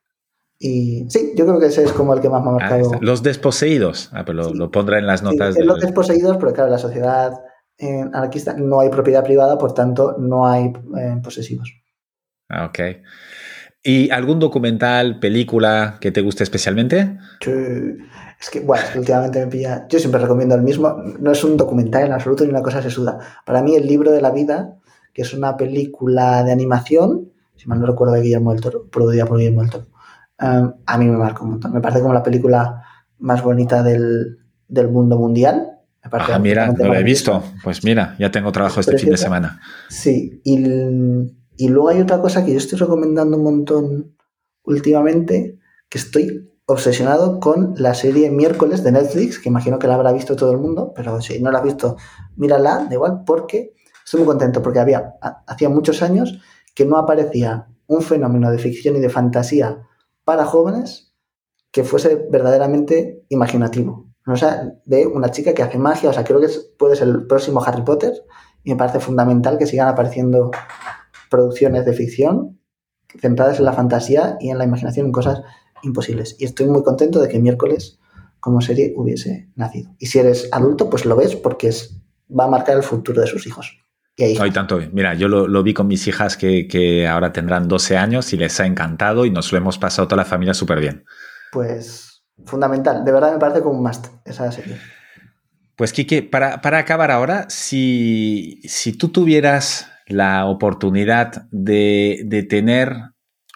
y sí, yo creo que ese es como el que más me ha ah, marcado. los desposeídos, ah, pero lo, pondré en las notas. Los desposeídos, pero claro, la sociedad eh, anarquista no hay propiedad privada, por tanto, no hay eh, posesivos. Ah, ok. ¿Y algún documental, película que te guste especialmente? Es que, bueno, últimamente me pilla. Yo siempre recomiendo el mismo. No es un documental en absoluto ni una cosa sesuda. Para mí, El libro de la vida, que es una película de animación, si mal no recuerdo de Guillermo del Toro, producida por Guillermo del Toro Em, a mí me marcó un montón. Me parece como la película más bonita del, mundo mundial. ah, mira, no la he visto. Pues mira, ya tengo trabajo este fin de semana. Sí, y, luego hay otra cosa que yo estoy recomendando un montón últimamente, que estoy obsesionado con la serie Miércoles de Netflix, que imagino que la habrá visto todo el mundo, pero si no la has visto, mírala, da igual, porque estoy muy contento, porque había, hacía muchos años que no aparecía un fenómeno de ficción y de fantasía para jóvenes que fuese verdaderamente imaginativo. O sea, de una chica que hace magia, o sea, creo que puede ser el próximo Harry Potter y me parece fundamental que sigan apareciendo producciones de ficción centradas en la fantasía y en la imaginación en cosas imposibles. Y estoy muy contento de que miércoles como serie hubiese nacido. Y si eres adulto, pues lo ves porque es, va a marcar el futuro de sus hijos. Hay tanto. Mira, yo lo, vi con mis hijas que, ahora tendrán 12 años y les ha encantado y nos lo hemos pasado toda la familia súper bien. Pues fundamental. De verdad me parece como un must esa serie. Pues Kike, para, acabar ahora, si, tú tuvieras la oportunidad de, de tener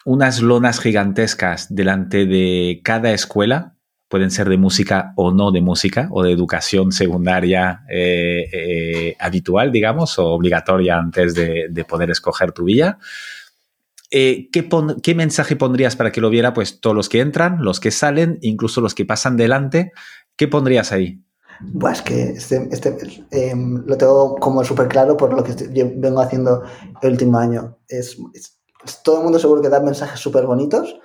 unas lonas gigantescas delante de cada escuela pueden ser de música o no de música, o de educación secundaria eh, eh, habitual, digamos, o obligatoria antes de, poder escoger tu vía. Eh, ¿qué, mensaje pondrías para que lo viera? Pues todos los que entran, los que salen, incluso los que pasan delante. ¿Qué pondrías ahí? Pues que este, este em, lo tengo como súper claro por lo que vengo haciendo el último año. Es, todo el mundo seguro que da mensajes súper bonitos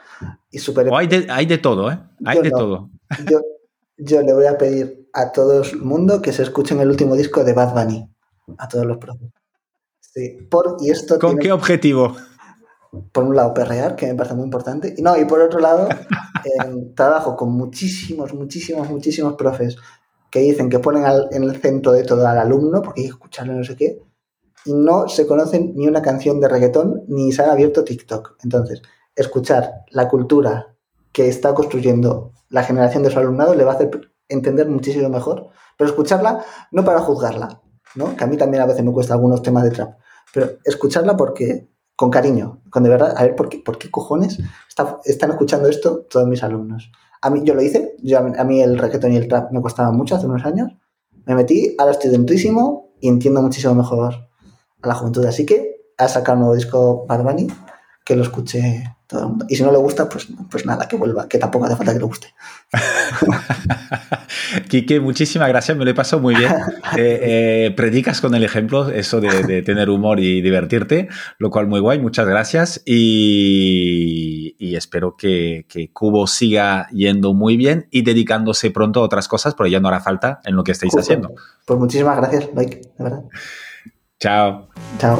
y súper... hay, de, hay de todo, ¿eh? Hay de todo. Yo, yo, le voy a pedir a todo el mundo que se escuchen el último disco de Bad Bunny. A todos los profes. Sí, por, y esto ¿Con qué objetivo? Por un lado, perrear, que me parece muy importante. Y no, y por otro lado, trabajo con muchísimos, muchísimos, muchísimos profes que dicen que ponen en el centro de todo al alumno, porque hay que escucharle no sé qué, y no se conocen ni una canción de reggaetón ni se han abierto TikTok. Entonces, escuchar la cultura que está construyendo la generación de su alumnado le va a hacer entender muchísimo mejor, pero escucharla no para juzgarla, ¿no? que a mí también a veces me cuesta algunos temas de trap, pero escucharla porque con cariño, con de verdad, a ver por qué, por qué cojones están escuchando esto todos mis alumnos. A mí, yo lo hice, yo, a mí el reggaetón y el trap me costaban mucho hace unos años, me metí, ahora estoy dentísimo y entiendo muchísimo mejor a la juventud, así que ha sacado un nuevo disco Bad Bunny, que lo escuche todo el mundo. Y si no le gusta, pues, pues nada, que vuelva, que tampoco hace falta que le guste. Quique, muchísimas gracias, me lo he pasado muy bien. Eh, eh, predicas con el ejemplo eso de, tener humor y divertirte, lo cual muy guay, muchas gracias y, espero que, que, Cubo siga yendo muy bien y dedicándose pronto a otras cosas, porque ya no hará falta en lo que estáis haciendo. Pues muchísimas gracias, Mike, de verdad. Chao. Chao.